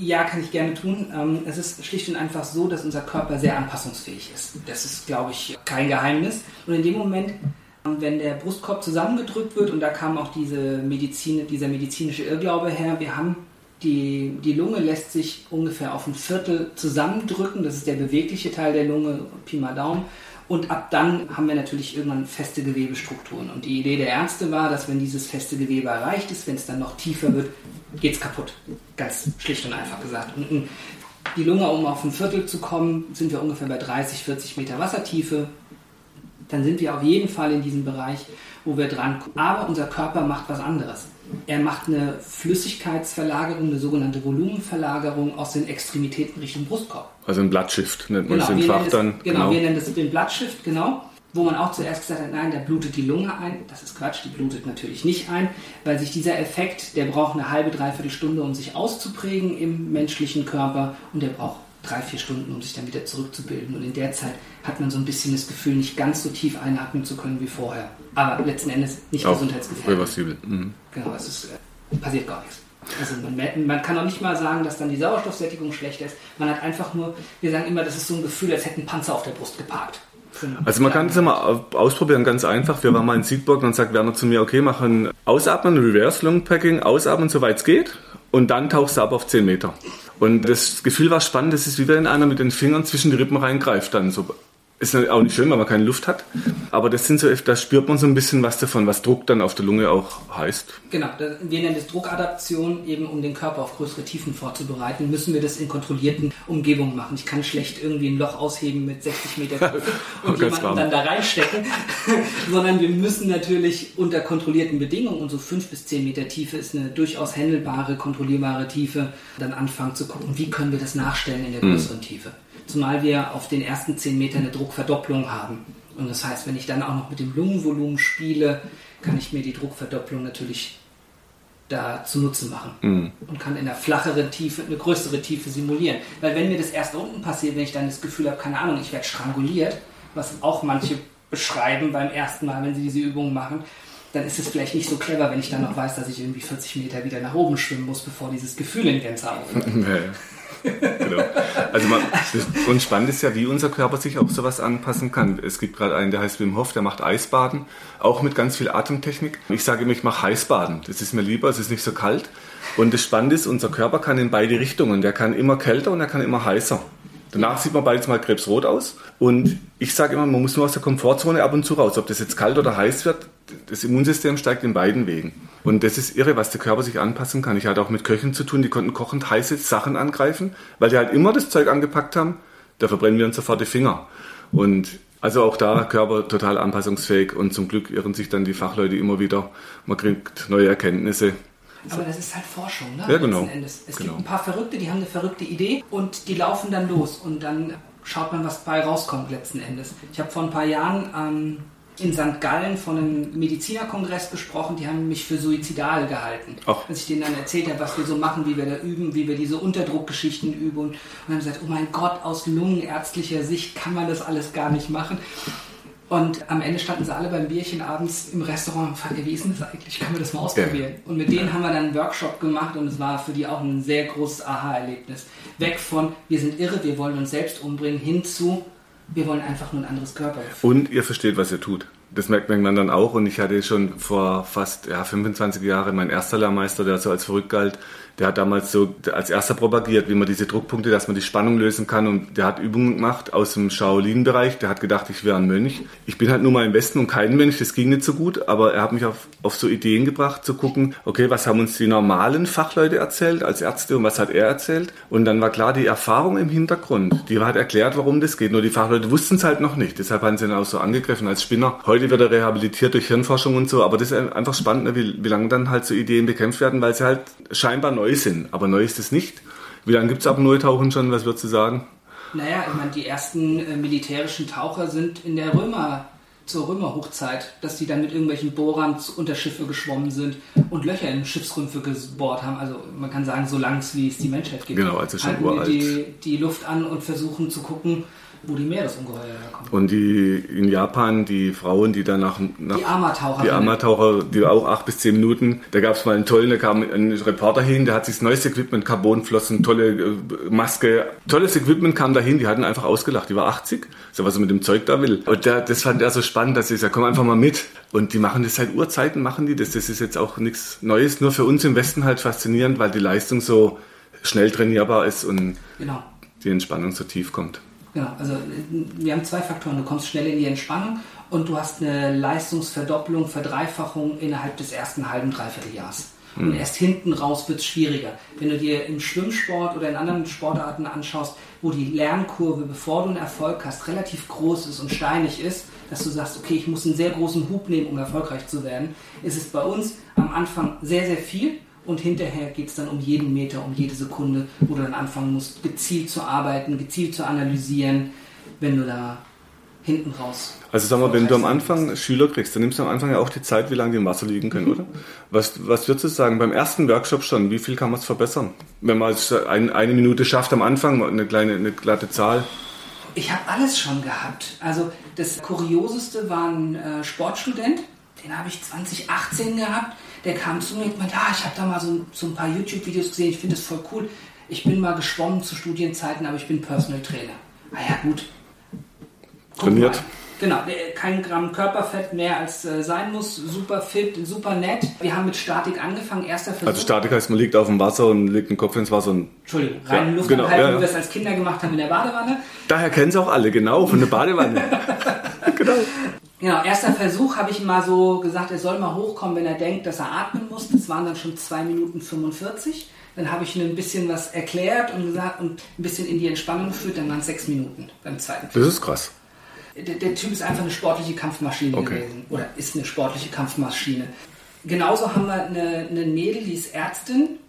Ja, kann ich gerne tun. Ähm, es ist schlicht und einfach so, dass unser Körper sehr anpassungsfähig ist. Das ist, glaube ich, kein Geheimnis. Und in dem Moment, ähm, wenn der Brustkorb zusammengedrückt wird, und da kam auch diese Medizin, dieser medizinische Irrglaube her, wir haben die, die Lunge lässt sich ungefähr auf ein Viertel zusammendrücken. Das ist der bewegliche Teil der Lunge, Pi mal Daumen. Und ab dann haben wir natürlich irgendwann feste Gewebestrukturen. Und die Idee der Ärzte war, dass wenn dieses feste Gewebe erreicht ist, wenn es dann noch tiefer wird, geht es kaputt. Ganz schlicht und einfach gesagt. Und die Lunge, um auf ein Viertel zu kommen, sind wir ungefähr bei 30, 40 Meter Wassertiefe. Dann sind wir auf jeden Fall in diesem Bereich, wo wir dran kommen. Aber unser Körper macht was anderes. Er macht eine Flüssigkeitsverlagerung, eine sogenannte Volumenverlagerung aus den Extremitäten Richtung Brustkorb. Also ein Blattshift nennt man genau, im Fach dann. Genau, genau, wir nennen das den Blattshift, genau. Wo man auch zuerst gesagt hat, nein, da blutet die Lunge ein. Das ist Quatsch, die blutet natürlich nicht ein, weil sich dieser Effekt, der braucht eine halbe, dreiviertel Stunde, um sich auszuprägen im menschlichen Körper und der braucht drei, vier Stunden, um sich dann wieder zurückzubilden. Und in der Zeit hat man so ein bisschen das Gefühl, nicht ganz so tief einatmen zu können wie vorher. Aber letzten Endes nicht auch gesundheitsgefährdend. Reversibel. Mhm. Genau, es ist, äh, passiert gar nichts. Also man, man, kann auch nicht mal sagen, dass dann die Sauerstoffsättigung schlechter ist. Man hat einfach nur, wir sagen immer, das ist so ein Gefühl, als hätte ein Panzer auf der Brust geparkt. Also man kann das mal ausprobieren, ganz einfach. Wir waren mal in Siegburg und dann sagt Werner zu mir, okay, machen Ausatmen, Reverse Lung Packing, Ausatmen, soweit es geht. Und dann tauchst du ab auf 10 Meter. Und das Gefühl war spannend, das ist wie wenn einer mit den Fingern zwischen die Rippen reingreift, dann so ist auch nicht schön, weil man keine Luft hat. Aber das sind so, da spürt man so ein bisschen was davon, was Druck dann auf der Lunge auch heißt. Genau, wir nennen das Druckadaption, eben um den Körper auf größere Tiefen vorzubereiten, müssen wir das in kontrollierten Umgebungen machen. Ich kann schlecht irgendwie ein Loch ausheben mit 60 Meter und jemanden warm. dann da reinstecken, sondern wir müssen natürlich unter kontrollierten Bedingungen, und so 5 bis 10 Meter Tiefe ist eine durchaus händelbare, kontrollierbare Tiefe, dann anfangen zu gucken, wie können wir das nachstellen in der hm. größeren mhm. Tiefe zumal wir auf den ersten 10 Metern eine Druckverdopplung haben. Und das heißt, wenn ich dann auch noch mit dem Lungenvolumen spiele, kann ich mir die Druckverdopplung natürlich da zunutze machen mhm. und kann in der flacheren Tiefe eine größere Tiefe simulieren. Weil wenn mir das erst unten passiert, wenn ich dann das Gefühl habe, keine Ahnung, ich werde stranguliert, was auch manche beschreiben beim ersten Mal, wenn sie diese Übungen machen, dann ist es vielleicht nicht so clever, wenn ich dann noch weiß, dass ich irgendwie 40 Meter wieder nach oben schwimmen muss, bevor dieses Gefühl in Gänze aufhört. genau. Also man, und spannend ist ja, wie unser Körper sich auch sowas anpassen kann. Es gibt gerade einen, der heißt Wim Hof, der macht Eisbaden, auch mit ganz viel Atemtechnik. Ich sage immer, ich mache Heißbaden. Das ist mir lieber, es ist nicht so kalt. Und das Spannende ist, unser Körper kann in beide Richtungen. Der kann immer kälter und er kann immer heißer. Danach sieht man beides mal krebsrot aus. Und ich sage immer, man muss nur aus der Komfortzone ab und zu raus. Ob das jetzt kalt oder heiß wird, das Immunsystem steigt in beiden Wegen. Und das ist irre, was der Körper sich anpassen kann. Ich hatte auch mit Köchen zu tun, die konnten kochend heiße Sachen angreifen, weil die halt immer das Zeug angepackt haben. Da verbrennen wir uns sofort die Finger. Und also auch da Körper total anpassungsfähig und zum Glück irren sich dann die Fachleute immer wieder. Man kriegt neue Erkenntnisse. Aber das ist halt Forschung, ne? Ja, genau. Endes. Es genau. gibt ein paar Verrückte, die haben eine verrückte Idee und die laufen dann los und dann schaut man, was bei rauskommt letzten Endes. Ich habe vor ein paar Jahren ähm, in St. Gallen von einem Medizinerkongress gesprochen, die haben mich für suizidal gehalten. Ach. Als ich denen dann erzählt habe, was wir so machen, wie wir da üben, wie wir diese Unterdruckgeschichten üben und, und haben gesagt, oh mein Gott, aus lungenärztlicher Sicht kann man das alles gar nicht machen. Und am Ende standen sie alle beim Bierchen abends im Restaurant und fragten, wie ist denn das eigentlich? Können wir das mal ausprobieren? Ja. Und mit denen haben wir dann einen Workshop gemacht und es war für die auch ein sehr großes Aha-Erlebnis. Weg von, wir sind irre, wir wollen uns selbst umbringen, hin zu, wir wollen einfach nur ein anderes Körper. Und ihr versteht, was ihr tut. Das merkt man dann auch. Und ich hatte schon vor fast ja, 25 Jahren meinen erster Lehrmeister, der so als verrückt galt, der hat damals so als erster propagiert, wie man diese Druckpunkte, dass man die Spannung lösen kann. Und der hat Übungen gemacht aus dem Shaolin-Bereich. Der hat gedacht, ich wäre ein Mönch. Ich bin halt nur mal im Westen und kein Mönch, das ging nicht so gut. Aber er hat mich auf, auf so Ideen gebracht, zu gucken, okay, was haben uns die normalen Fachleute erzählt als Ärzte und was hat er erzählt? Und dann war klar, die Erfahrung im Hintergrund, die hat erklärt, warum das geht. Nur die Fachleute wussten es halt noch nicht. Deshalb haben sie ihn auch so angegriffen als Spinner. Heute wird er rehabilitiert durch Hirnforschung und so. Aber das ist einfach spannend, ne, wie, wie lange dann halt so Ideen bekämpft werden, weil sie halt scheinbar neu sind. Aber neu ist es nicht. Wie lange gibt es Apnoe-Tauchen schon? Was würdest du sagen? Naja, ich meine, die ersten äh, militärischen Taucher sind in der Römer, zur Römerhochzeit, dass die dann mit irgendwelchen Bohrern unter Schiffe geschwommen sind und Löcher in Schiffsrümpfe gebohrt haben. Also man kann sagen, so lang wie es die Menschheit gibt. Genau, also schon halten uralt. Die, die Luft an und versuchen zu gucken, wo die Meeresungeheuer herkommen. Und die in Japan, die Frauen, die dann nach, nach die Ammertaucher, die Ammertaucher, die auch acht bis zehn Minuten, da gab es mal einen tollen, da kam ein Reporter hin, der hat sich das neueste Equipment, Carbonflossen, tolle äh, Maske, tolles Equipment kam dahin, die hatten einfach ausgelacht, die war 80, so was er mit dem Zeug da will. Und der, das fand er so spannend, dass ich sage, komm einfach mal mit. Und die machen das seit Urzeiten, machen die das, das ist jetzt auch nichts Neues, nur für uns im Westen halt faszinierend, weil die Leistung so schnell trainierbar ist und genau. die Entspannung so tief kommt. Genau, also wir haben zwei Faktoren. Du kommst schnell in die Entspannung und du hast eine Leistungsverdopplung, Verdreifachung innerhalb des ersten halben, Dreivierteljahres. Und erst hinten raus wird es schwieriger. Wenn du dir im Schwimmsport oder in anderen Sportarten anschaust, wo die Lernkurve, bevor du einen Erfolg hast, relativ groß ist und steinig ist, dass du sagst, okay, ich muss einen sehr großen Hub nehmen, um erfolgreich zu werden, ist es bei uns am Anfang sehr, sehr viel und hinterher geht es dann um jeden Meter, um jede Sekunde, wo du dann anfangen musst, gezielt zu arbeiten, gezielt zu analysieren, wenn du da hinten raus. Also sag mal, wenn du am Anfang Schüler kriegst, dann nimmst du am Anfang ja auch die Zeit, wie lange die im Wasser liegen können, oder? Was, was würdest du sagen, beim ersten Workshop schon, wie viel kann man es verbessern? Wenn man es ein, eine Minute schafft am Anfang, eine kleine, eine glatte Zahl. Ich habe alles schon gehabt. Also das Kurioseste war ein äh, Sportstudent, den habe ich 2018 gehabt. Der kam zu mir und meinte, ah, ich habe da mal so, so ein paar YouTube-Videos gesehen, ich finde das voll cool. Ich bin mal geschwommen zu Studienzeiten, aber ich bin Personal Trainer. Ah ja, gut. Guck Trainiert. mal. Genau, kein Gramm Körperfett mehr als äh, sein muss, super fit, super nett. Wir haben mit Statik angefangen, erster Versuch. Also Statik heißt, man liegt auf dem Wasser und legt den Kopf ins Wasser. Und Entschuldigung, reine Ja, Luftanhaltung, genau, ja, ja. wie wir es als Kinder gemacht haben in der Badewanne. daher kennen sie auch alle, genau, von der Badewanne. genau. Genau, erster Versuch habe ich mal so gesagt, er soll mal hochkommen, wenn er denkt, dass er atmen muss. Das waren dann schon 2 Minuten 45. Dann habe ich ihm ein bisschen was erklärt und gesagt und ein bisschen in die Entspannung geführt. Dann waren es 6 Minuten beim zweiten Das ist krass. der, der Typ ist einfach eine sportliche Kampfmaschine Okay. gewesen. Oder ist eine sportliche Kampfmaschine. Genauso haben wir eine, eine Mädel, die ist Ärztin,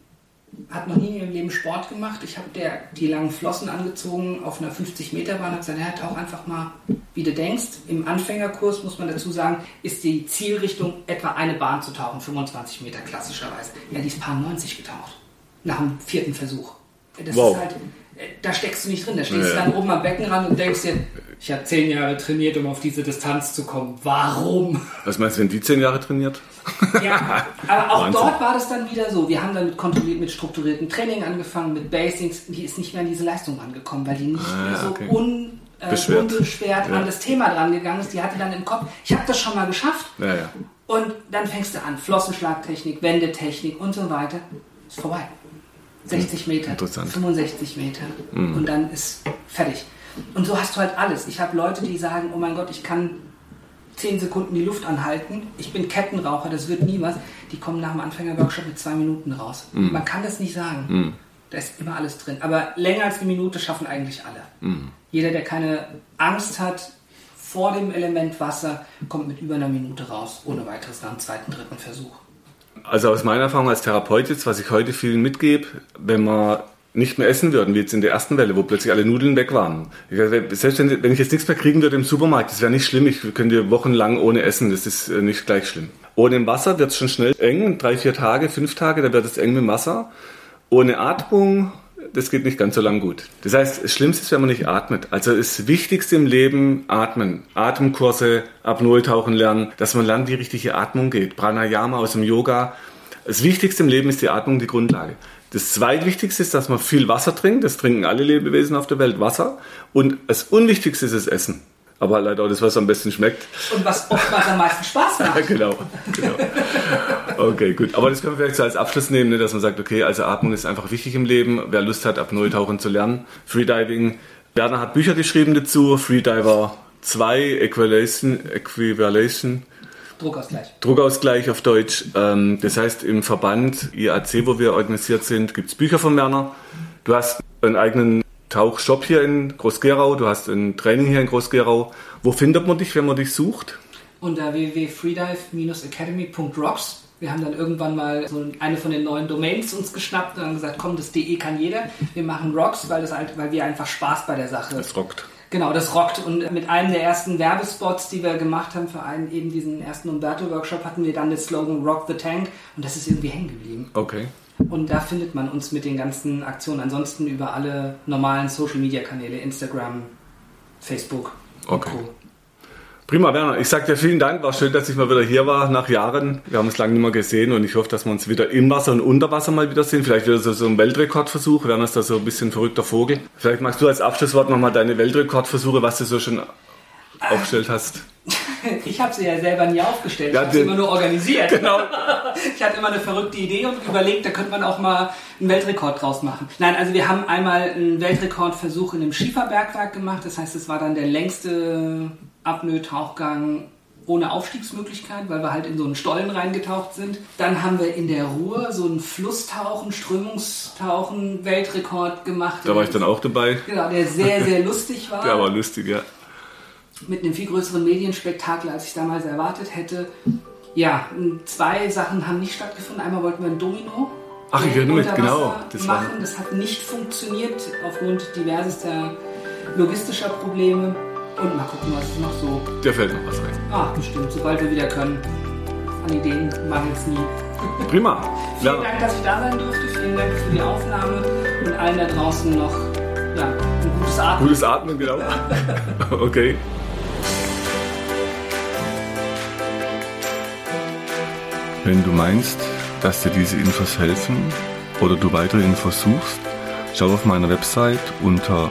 hat noch nie in ihrem Leben Sport gemacht. Ich habe der die langen Flossen angezogen auf einer 50-Meter-Bahn und gesagt, er hat auch einfach mal, wie du denkst, im Anfängerkurs, muss man dazu sagen, ist die Zielrichtung etwa eine Bahn zu tauchen, 25 Meter klassischerweise. Ja, die ist paar 90 getaucht. Nach dem vierten Versuch. Das Wow. ist halt, äh, da steckst du nicht drin. Da stehst du Ja. dann oben am Beckenrand und denkst dir, ich habe zehn Jahre trainiert, um auf diese Distanz zu kommen. Warum? Was meinst du, wenn die zehn Jahre trainiert? Ja, aber auch Wahnsinn. dort war das dann wieder so. Wir haben dann mit, kontrolliert, mit strukturiertem Training angefangen, mit Basics. Die ist nicht mehr an diese Leistung rangekommen, weil die nicht Ah, mehr so okay. un, äh, Beschwert. unbeschwert Ja. an das Thema dran gegangen ist. Die hatte dann im Kopf, ich habe das schon mal geschafft. Ja, ja. Und dann fängst du an, Flossenschlagtechnik, Wendetechnik und so weiter. Ist vorbei. 60 Meter, Interessant. Mhm. 65 Meter und dann ist fertig. Und so hast du halt alles. Ich habe Leute, die sagen, oh mein Gott, ich kann 10 Sekunden die Luft anhalten, ich bin Kettenraucher, das wird nie was. Die kommen nach dem Anfängerworkshop mit zwei Minuten raus. Mhm. Man kann das nicht sagen. Da ist immer alles drin. Aber länger als eine Minute schaffen eigentlich alle. Mhm. Jeder, der keine Angst hat vor dem Element Wasser, kommt mit über einer Minute raus, ohne weiteres nach dem zweiten, dritten Versuch. Also aus meiner Erfahrung als Therapeut jetzt, was ich heute vielen mitgebe, wenn wir nicht mehr essen würden, wie jetzt in der ersten Welle, wo plötzlich alle Nudeln weg waren. Selbst wenn, wenn ich jetzt nichts mehr kriegen würde im Supermarkt, das wäre nicht schlimm. Ich könnte wochenlang ohne essen, das ist äh, nicht gleich schlimm. Ohne Wasser wird es schon schnell eng, drei, vier Tage, fünf Tage, da wird es eng mit Wasser. Ohne Atmung, das geht nicht ganz so lang gut. Das heißt, das Schlimmste ist, wenn man nicht atmet. Also das Wichtigste im Leben, atmen. Atemkurse, Apnoe tauchen lernen, dass man lernt, wie richtige Atmung geht. Pranayama aus dem Yoga. Das Wichtigste im Leben ist die Atmung, die Grundlage. Das zweitwichtigste ist, dass man viel Wasser trinkt. Das trinken alle Lebewesen auf der Welt Wasser. Und das Unwichtigste ist das Essen. Aber halt leider auch das, was am besten schmeckt. Und was oftmals am meisten Spaß Ja, macht. genau. genau. Okay, gut. Aber das können wir vielleicht so als Abschluss nehmen, ne, dass man sagt, okay, also Atmung ist einfach wichtig im Leben. Wer Lust hat, Apnoe-Tauchen zu lernen. Freediving. Werner hat Bücher geschrieben dazu. Freediver 2, Equivalation, Equivalation Druckausgleich. Druckausgleich auf Deutsch. Ähm, das heißt, im Verband IAC, wo wir organisiert sind, gibt es Bücher von Werner. Du hast einen eigenen Tauchshop hier in Groß-Gerau, du hast ein Training hier in Groß-Gerau. Wo findet man dich, wenn man dich sucht? Unter www.freedive-academy.rocks. Wir haben dann irgendwann mal so eine von den neuen Domains uns geschnappt und haben gesagt, komm, das DE kann jeder. Wir machen Rocks, weil, das halt, weil wir einfach Spaß bei der Sache Das rockt. Genau, das rockt. Und mit einem der ersten Werbespots, die wir gemacht haben für einen, eben diesen ersten Umberto-Workshop, hatten wir dann den Slogan Rock the Tank und das ist irgendwie hängen geblieben. Okay. Und da findet man uns mit den ganzen Aktionen ansonsten über alle normalen Social-Media-Kanäle, Instagram, Facebook und Okay. Co. Prima, Werner. Ich sage dir vielen Dank. War schön, dass ich mal wieder hier war nach Jahren. Wir haben uns lange nicht mehr gesehen und ich hoffe, dass wir uns wieder im Wasser und unter Wasser mal wiedersehen. Vielleicht wieder so, so ein Weltrekordversuch. Werner ist da so ein bisschen verrückter Vogel. Vielleicht magst du als Abschlusswort nochmal deine Weltrekordversuche, was du so schon aufgestellt hast. Ich habe sie ja selber nie aufgestellt, Ja, ich habe sie immer nur organisiert. Genau. Ich hatte immer eine verrückte Idee und überlegt, da könnte man auch mal einen Weltrekord draus machen. Nein, also wir haben einmal einen Weltrekordversuch in einem Schieferbergwerk gemacht. Das heißt, es war dann der längste Apnoe-Tauchgang ohne Aufstiegsmöglichkeit, weil wir halt in so einen Stollen reingetaucht sind. Dann haben wir in der Ruhr so einen Flusstauchen, Strömungstauchen, Weltrekord gemacht. Da war ich dann auch dabei. Genau, der sehr, sehr lustig war Der war lustig, ja. mit einem viel größeren Medienspektakel, als ich damals erwartet hätte. Ja, zwei Sachen haben nicht stattgefunden. Einmal wollten wir ein Domino Ach, ich erinnere mich, genau. Das machen. Das hat nicht funktioniert aufgrund diversester logistischer Probleme. Und mal gucken, was ist noch so. Der fällt noch was rein. Ah, bestimmt, sobald wir wieder können. An Ideen mangelt es nie. Prima. Vielen Ja. Dank, dass ich da sein durfte. Vielen Dank für die Aufnahme. Und allen da draußen noch ja, ein gutes Atmen. Gutes Atmen, genau. Okay. Wenn du meinst, dass dir diese Infos helfen oder du weitere Infos suchst, schau auf meiner Website unter